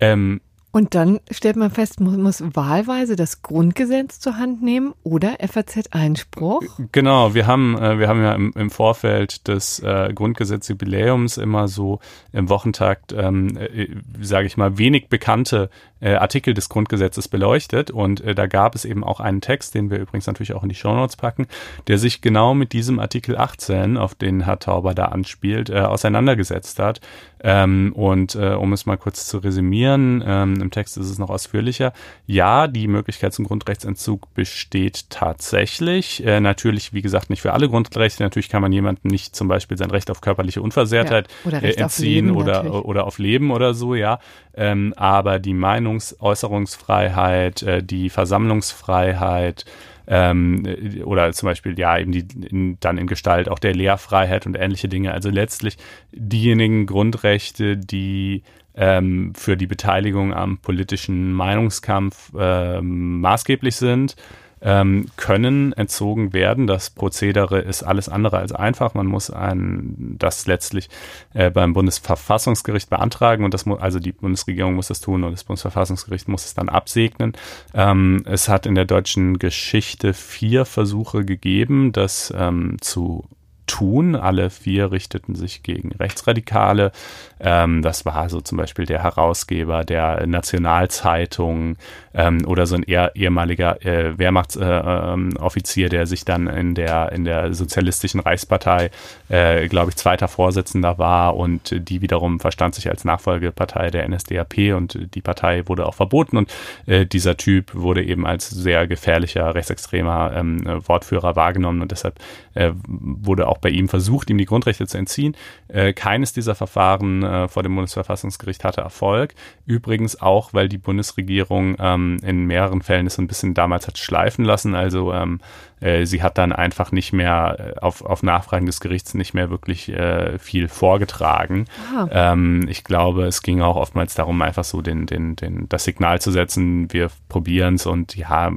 Ähm, und dann stellt man fest, muss, muss wahlweise das Grundgesetz zur Hand nehmen oder FAZ-Einspruch? Genau, wir haben, äh, wir haben ja im, im Vorfeld des äh, Grundgesetzjubiläums immer so im Wochentakt, ähm, äh, sage ich mal, wenig bekannte äh, Artikel des Grundgesetzes beleuchtet. Und äh, da gab es eben auch einen Text, den wir übrigens natürlich auch in die Shownotes packen, der sich genau mit diesem Artikel 18, auf den Herr Tauber da anspielt, äh, auseinandergesetzt hat. Ähm, und äh, um es mal kurz zu resümieren, ähm, im Text ist es noch ausführlicher. Ja, die Möglichkeit zum Grundrechtsentzug besteht tatsächlich. Äh, natürlich, wie gesagt, nicht für alle Grundrechte. Natürlich kann man jemandem nicht zum Beispiel sein Recht auf körperliche Unversehrtheit ja, oder äh, entziehen oder, oder auf Leben oder so, ja. Ähm, aber die Meinungsäußerungsfreiheit, äh, die Versammlungsfreiheit, ähm, oder zum Beispiel ja eben die in, dann in Gestalt auch der Lehrfreiheit und ähnliche Dinge. Also letztlich diejenigen Grundrechte, die ähm, für die Beteiligung am politischen Meinungskampf ähm, maßgeblich sind ähm, können entzogen werden. Das Prozedere ist alles andere als einfach. Man muss ein, das letztlich äh, beim Bundesverfassungsgericht beantragen und das muss, also die Bundesregierung muss das tun und das Bundesverfassungsgericht muss es dann absegnen. Ähm, es hat in der deutschen Geschichte vier Versuche gegeben, das ähm, zu tun. Alle vier richteten sich gegen Rechtsradikale. Ähm, das war so zum Beispiel der Herausgeber der Nationalzeitung ähm, oder so ein eher, ehemaliger äh, Wehrmachtsoffizier, äh, der sich dann in der, in der Sozialistischen Reichspartei, äh, glaube ich, zweiter Vorsitzender war und die wiederum verstand sich als Nachfolgepartei der NSDAP und die Partei wurde auch verboten und äh, dieser Typ wurde eben als sehr gefährlicher rechtsextremer ähm, Wortführer wahrgenommen und deshalb äh, wurde auch bei ihm versucht, ihm die Grundrechte zu entziehen. Äh, keines dieser Verfahren äh, vor dem Bundesverfassungsgericht hatte Erfolg. Übrigens auch, weil die Bundesregierung ähm, in mehreren Fällen es ein bisschen damals hat schleifen lassen. Also ähm, äh, sie hat dann einfach nicht mehr äh, auf, auf Nachfragen des Gerichts nicht mehr wirklich äh, viel vorgetragen. Ähm, ich glaube, es ging auch oftmals darum, einfach so den, den, den, das Signal zu setzen, wir probieren es und ja,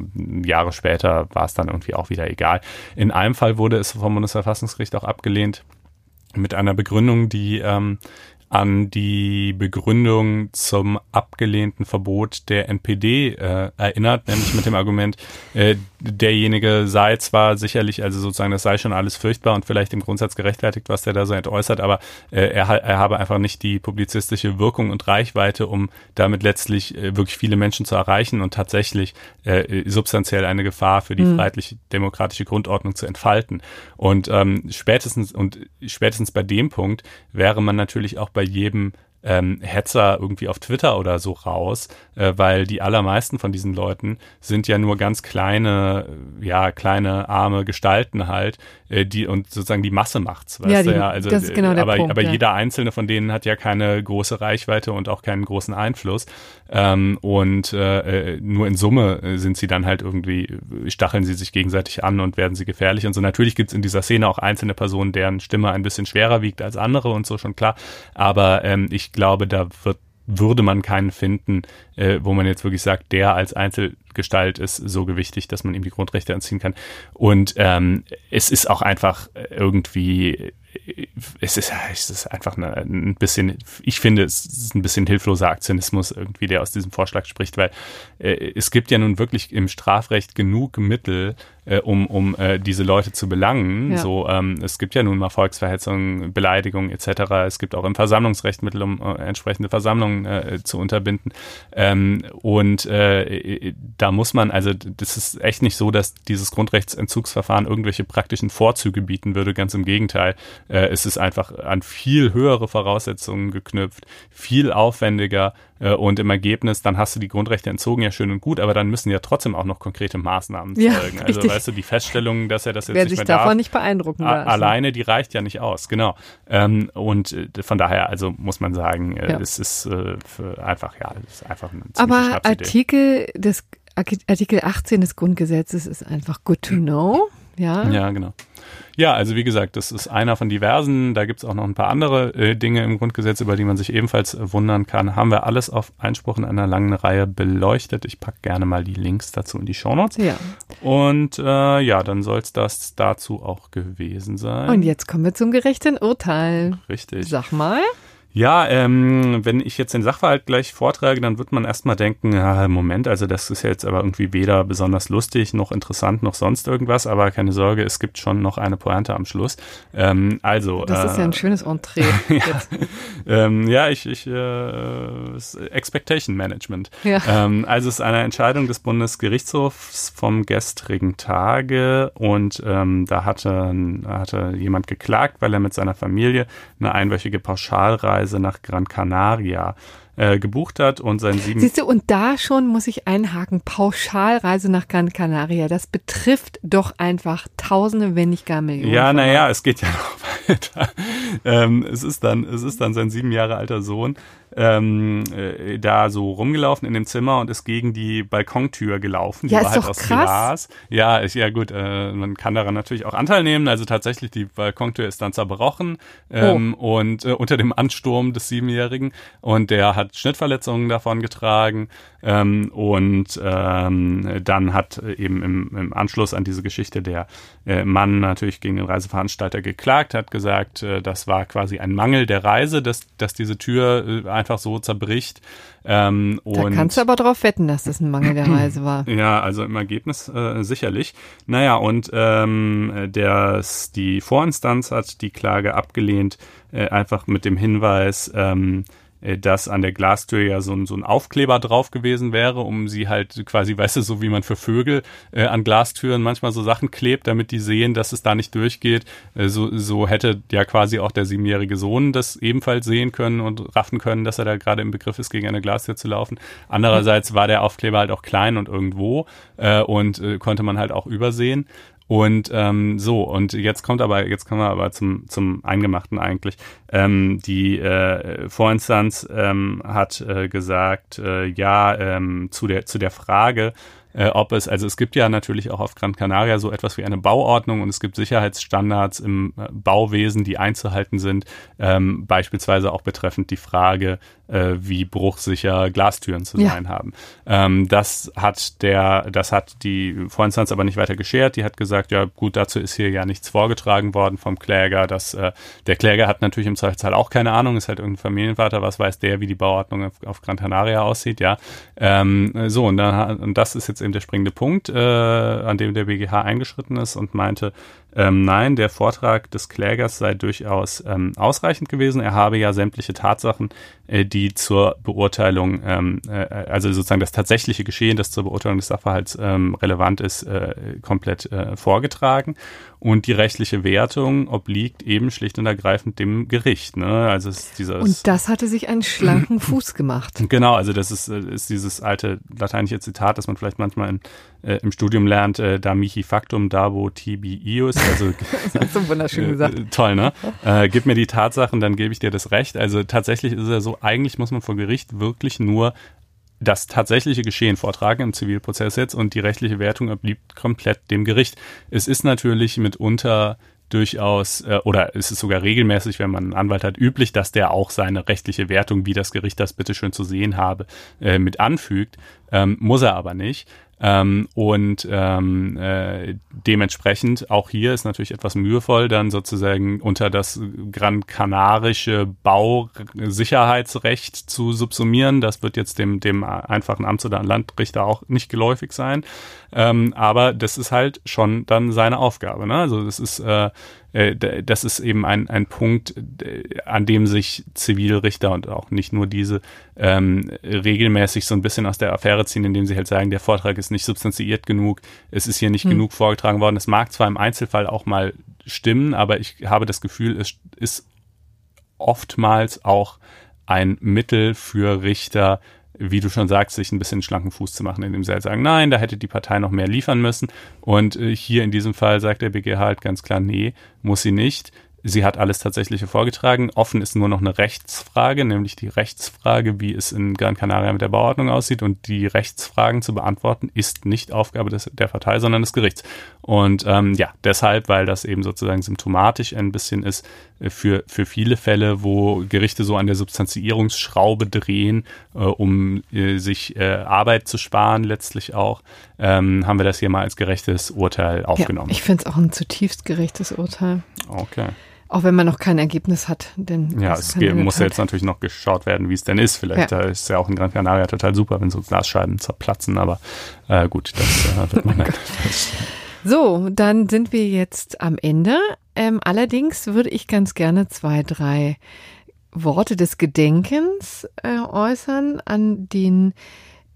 Jahre später war es dann irgendwie auch wieder egal. In einem Fall wurde es vom Bundesverfassungsgericht auch abgelehnt mit einer Begründung, die ähm, an die Begründung zum abgelehnten Verbot der NPD äh, erinnert, nämlich mit dem Argument, äh, derjenige sei zwar sicherlich, also sozusagen, das sei schon alles furchtbar und vielleicht im Grundsatz gerechtfertigt, was der da so entäußert, aber äh, er, er habe einfach nicht die publizistische Wirkung und Reichweite, um damit letztlich äh, wirklich viele Menschen zu erreichen und tatsächlich äh, substanziell eine Gefahr für die mhm. freiheitlich-demokratische Grundordnung zu entfalten. Und ähm, spätestens und spätestens bei dem Punkt wäre man natürlich auch bei bei jedem ähm, Hetzer irgendwie auf Twitter oder so raus, äh, weil die allermeisten von diesen Leuten sind ja nur ganz kleine, ja, kleine arme Gestalten halt, äh, die und sozusagen die Masse macht's, weißt ja, die, du ja. Also, das ist genau der aber, Punkt, aber ja. jeder einzelne von denen hat ja keine große Reichweite und auch keinen großen Einfluss. Ähm, und äh, äh nur in Summe äh, sind sie dann halt irgendwie, stacheln sie sich gegenseitig an und werden sie gefährlich und so. Natürlich gibt's in dieser Szene auch einzelne Personen, deren Stimme ein bisschen schwerer wiegt als andere und so schon klar. Aber ähm, ich glaube, da wird würde man keinen finden, äh, wo man jetzt wirklich sagt, der als Einzelgestalt ist so gewichtig, dass man ihm die Grundrechte entziehen kann. Und ähm, es ist auch einfach irgendwie es ist, es ist einfach eine, ein bisschen, ich finde, es ist ein bisschen hilfloser Aktionismus irgendwie, der aus diesem Vorschlag spricht, weil äh, es gibt ja nun wirklich im Strafrecht genug Mittel, äh, um, um äh, diese Leute zu belangen. Ja. So, ähm, es gibt ja nun mal Volksverhetzung, Beleidigung etc. Es gibt auch im Versammlungsrecht Mittel, um äh, entsprechende Versammlungen äh, zu unterbinden. Ähm, und äh, da muss man, also das ist echt nicht so, dass dieses Grundrechtsentzugsverfahren irgendwelche praktischen Vorzüge bieten würde. Ganz im Gegenteil. Äh, es ist einfach an viel höhere Voraussetzungen geknüpft, viel aufwendiger äh, und im Ergebnis, dann hast du die Grundrechte entzogen, ja schön und gut, aber dann müssen ja trotzdem auch noch konkrete Maßnahmen ja, folgen. Also richtig. Weißt du, die Feststellung, dass er das jetzt Wer nicht sich davon darf, nicht beeindrucken lassen. alleine, die reicht ja nicht aus, genau. Ähm, und äh, von daher, also muss man sagen, äh, ja. es ist äh, einfach, ja, es ist einfach eine Aber Artikel des Artikel 18 des Grundgesetzes ist einfach good to know. Ja, ja genau. Ja, also wie gesagt, das ist einer von diversen. Da gibt's auch noch ein paar andere äh, Dinge im Grundgesetz, über die man sich ebenfalls wundern kann. Haben wir alles auf Einspruch in einer langen Reihe beleuchtet. Ich pack gerne mal die Links dazu in die Shownotes. Ja. Und äh, ja, dann soll's das dazu auch gewesen sein. Und jetzt kommen wir zum gerechten Urteil. Richtig. Sag mal. Ja, ähm, wenn ich jetzt den Sachverhalt gleich vortrage, dann wird man erstmal denken, ja, Moment, also das ist jetzt aber irgendwie weder besonders lustig noch interessant noch sonst irgendwas, aber keine Sorge, es gibt schon noch eine Pointe am Schluss. Ähm, also. Das äh, ist ja ein schönes Entree. ja, ähm, ja, ich, ich äh, Expectation Management. Ja. Ähm, also es ist eine Entscheidung des Bundesgerichtshofs vom gestrigen Tage und ähm, da hatte, hatte jemand geklagt, weil er mit seiner Familie eine einwöchige Pauschalreise Reise nach Gran Canaria äh, gebucht hat und sein sieben. Siehst du, und da schon muss ich einhaken, Pauschalreise nach Gran Canaria, das betrifft doch einfach Tausende, wenn nicht gar Millionen. Ja, naja, es geht ja noch weiter. ähm, es ist dann, es ist dann sein sieben Jahre alter Sohn, ähm, äh, da so rumgelaufen in dem Zimmer und ist gegen die Balkontür gelaufen. Die ja, war ist halt doch aus krass. Glas. Ja, ist ja gut. Äh, man kann daran natürlich auch Anteil nehmen. Also tatsächlich, die Balkontür ist dann zerbrochen ähm, oh. und äh, unter dem Ansturm des Siebenjährigen und der hat Schnittverletzungen davon getragen ähm, und ähm, dann hat eben im, im Anschluss an diese Geschichte der äh, Mann natürlich gegen den Reiseveranstalter geklagt, hat gesagt, äh, das war quasi ein Mangel der Reise, dass, dass diese Tür äh, einfach so zerbricht. Ähm, da kannst du aber drauf wetten, dass das ein Mangel der Reise war. Ja, also im Ergebnis äh, sicherlich. Naja, und ähm, der, die Vorinstanz hat die Klage abgelehnt, äh, einfach mit dem Hinweis, ähm, äh, dass an der Glastür ja so ein, so ein Aufkleber drauf gewesen wäre, um sie halt quasi, weißt du, so wie man für Vögel äh, an Glastüren manchmal so Sachen klebt, damit die sehen, dass es da nicht durchgeht. Äh, so, so hätte ja quasi auch der siebenjährige Sohn das ebenfalls sehen können und raffen können, dass er da gerade im Begriff ist, gegen eine Glastür zu laufen. Andererseits war der Aufkleber halt auch klein und irgendwo äh, und äh, konnte man halt auch übersehen. Und ähm, so, und jetzt kommt aber, jetzt kommen wir aber zum, zum Eingemachten eigentlich. Ähm, die äh, Vorinstanz ähm, hat äh, gesagt, äh, ja, ähm, zu der, zu der Frage, äh, ob es, also es gibt ja natürlich auch auf Gran Canaria so etwas wie eine Bauordnung und es gibt Sicherheitsstandards im äh, Bauwesen, die einzuhalten sind, ähm, beispielsweise auch betreffend die Frage, äh, wie bruchsicher Glastüren zu sein ja. haben. Ähm, das hat der, das hat die Vorinstanz aber nicht weiter geschert. Die hat gesagt, ja gut, dazu ist hier ja nichts vorgetragen worden vom Kläger. Dass, äh, der Kläger hat natürlich im Zweifelsfall auch keine Ahnung, ist halt irgendein Familienvater, was weiß der, wie die Bauordnung auf, auf Gran Canaria aussieht, ja. Ähm, so, und, dann, und das ist jetzt eben der springende Punkt, äh, an dem der BGH eingeschritten ist und meinte, ähm, nein, der Vortrag des Klägers sei durchaus ähm, ausreichend gewesen. Er habe ja sämtliche Tatsachen, äh, die zur Beurteilung, ähm, äh, also sozusagen das tatsächliche Geschehen, das zur Beurteilung des Sachverhalts ähm, relevant ist, äh, komplett äh, vorgetragen. Und die rechtliche Wertung obliegt eben schlicht und ergreifend dem Gericht. Ne? Also dieses und das hatte sich einen schlanken Fuß gemacht. Genau, also das ist, äh, ist dieses alte lateinische Zitat, das man vielleicht manchmal in, äh, im Studium lernt, äh, da mihi factum, dabo tibi ius. Also, das hast du wunderschön gesagt. Äh, toll, ne? Äh, gib mir die Tatsachen, dann gebe ich dir das Recht. Also tatsächlich ist es ja so, eigentlich muss man vor Gericht wirklich nur das tatsächliche Geschehen vortragen im Zivilprozess jetzt und die rechtliche Wertung obliegt komplett dem Gericht. Es ist natürlich mitunter durchaus äh, oder ist es sogar regelmäßig, wenn man einen Anwalt hat, üblich, dass der auch seine rechtliche Wertung, wie das Gericht das bitteschön zu sehen habe, äh, mit anfügt. Ähm, muss er aber nicht. Ähm, und ähm, äh, dementsprechend auch hier ist natürlich etwas mühevoll, dann sozusagen unter das Gran Canarische Bausicherheitsrecht zu subsumieren. Das wird jetzt dem, dem einfachen Amts- oder Landrichter auch nicht geläufig sein. Ähm, aber das ist halt schon dann seine Aufgabe. Ne? Also das ist äh, das ist eben ein, ein Punkt, an dem sich Zivilrichter und auch nicht nur diese ähm, regelmäßig so ein bisschen aus der Affäre ziehen, indem sie halt sagen, der Vortrag ist nicht substanziiert genug, es ist hier nicht hm. genug vorgetragen worden. Es mag zwar im Einzelfall auch mal stimmen, aber ich habe das Gefühl, es ist oftmals auch ein Mittel für Richter, wie du schon sagst, sich ein bisschen schlanken Fuß zu machen, indem sie halt sagen, nein, da hätte die Partei noch mehr liefern müssen. Und äh, hier in diesem Fall sagt der BGH halt ganz klar, nee, muss sie nicht. Sie hat alles Tatsächliche vorgetragen. Offen ist nur noch eine Rechtsfrage, nämlich die Rechtsfrage, wie es in Gran Canaria mit der Bauordnung aussieht. Und die Rechtsfragen zu beantworten, ist nicht Aufgabe des, der Partei, sondern des Gerichts. Und ähm, ja, deshalb, weil das eben sozusagen symptomatisch ein bisschen ist äh, für, für viele Fälle, wo Gerichte so an der Substanzierungsschraube drehen, äh, um äh, sich äh, Arbeit zu sparen, letztlich auch, ähm, haben wir das hier mal als gerechtes Urteil aufgenommen. Ja, ich finde es auch ein zutiefst gerechtes Urteil. Okay. Auch wenn man noch kein Ergebnis hat. Denn ja, es muss ja jetzt natürlich noch geschaut werden, wie es denn ist. Vielleicht ja. ist ja auch in Gran Canaria total super, wenn so Glasscheiben zerplatzen, aber äh, gut, das äh, wird man oh So, dann sind wir jetzt am Ende. Ähm, allerdings würde ich ganz gerne zwei, drei Worte des Gedenkens äh, äußern an den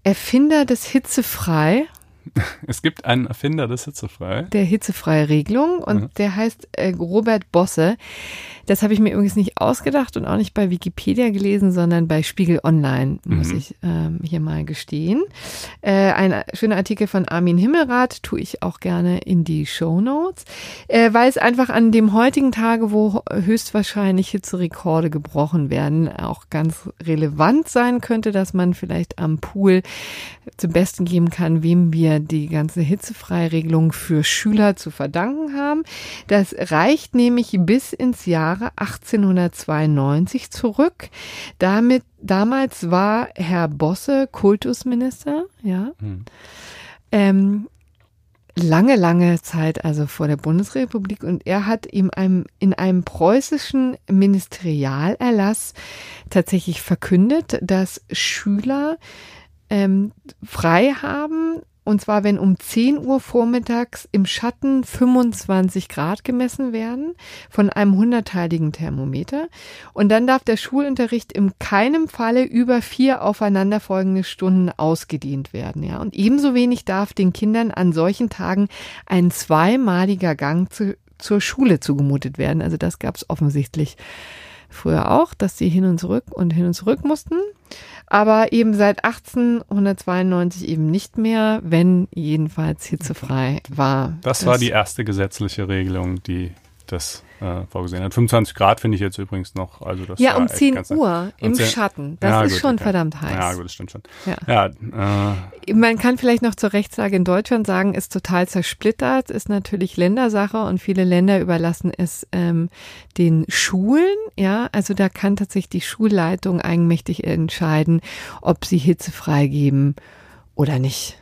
Erfinder des Hitzefrei. Es gibt einen Erfinder des Hitzefrei. Der hitzefreie Regelung und mhm. der heißt äh, Robert Bosse. Das habe ich mir übrigens nicht ausgedacht und auch nicht bei Wikipedia gelesen, sondern bei Spiegel Online, muss mhm. ich ähm, hier mal gestehen. Äh, ein schöner Artikel von Armin Himmelrath tue ich auch gerne in die Show Notes, äh, weil es einfach an dem heutigen Tage, wo höchstwahrscheinlich Hitzerekorde gebrochen werden, auch ganz relevant sein könnte, dass man vielleicht am Pool zum Besten geben kann, wem wir die ganze Hitzefreiregelung für Schüler zu verdanken haben. Das reicht nämlich bis ins Jahr Jahre 1892 zurück. Damit, damals war Herr Bosse Kultusminister, ja. Hm. Ähm, lange, lange Zeit, also vor der Bundesrepublik, und er hat ihm einem, in einem preußischen Ministerialerlass tatsächlich verkündet, dass Schüler ähm, frei haben, und zwar, wenn um 10 Uhr vormittags im Schatten 25 Grad gemessen werden von einem hunderteiligen Thermometer. Und dann darf der Schulunterricht in keinem Falle über vier aufeinanderfolgende Stunden ausgedehnt werden. Ja. Und ebenso wenig darf den Kindern an solchen Tagen ein zweimaliger Gang zu, zur Schule zugemutet werden. Also das gab es offensichtlich früher auch, dass sie hin und zurück und hin und zurück mussten aber eben seit 1892 eben nicht mehr, wenn jedenfalls hitzefrei war. Das, das war die erste gesetzliche Regelung, die das äh, vorgesehen hat. 25 Grad finde ich jetzt übrigens noch. Also das ja, um echt 10 ganz Uhr im 10 Schatten. Das Ja, ist gut, schon okay. verdammt heiß. Ja, gut, das stimmt schon. Ja. Ja, äh, Man kann vielleicht noch zur Rechtslage in Deutschland sagen, ist total zersplittert, ist natürlich Ländersache und viele Länder überlassen es ähm, den Schulen. Ja, also da kann tatsächlich die Schulleitung eigenmächtig entscheiden, ob sie Hitze freigeben oder nicht.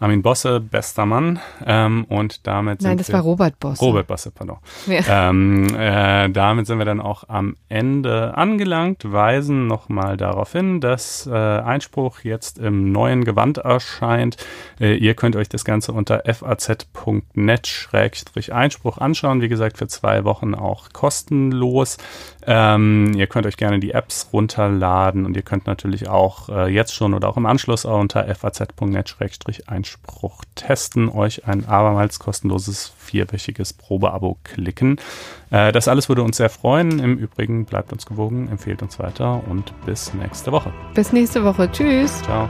Armin Bosse, bester Mann. Ähm, und damit Nein, sind das wir, war Robert Boss. Robert Bosse, pardon. Ja. Ähm, äh, damit sind wir dann auch am Ende angelangt, weisen nochmal darauf hin, dass äh, Einspruch jetzt im neuen Gewand erscheint. Äh, ihr könnt euch das Ganze unter faz.net-einspruch anschauen. Wie gesagt, für zwei Wochen auch kostenlos. Ähm, ihr könnt euch gerne die Apps runterladen und ihr könnt natürlich auch äh, jetzt schon oder auch im Anschluss auch unter faz.net-einspruch testen, euch ein abermals kostenloses vierwöchiges Probeabo klicken. Äh, das alles würde uns sehr freuen. Im Übrigen bleibt uns gewogen, empfehlt uns weiter und bis nächste Woche. Bis nächste Woche. Tschüss. Ciao.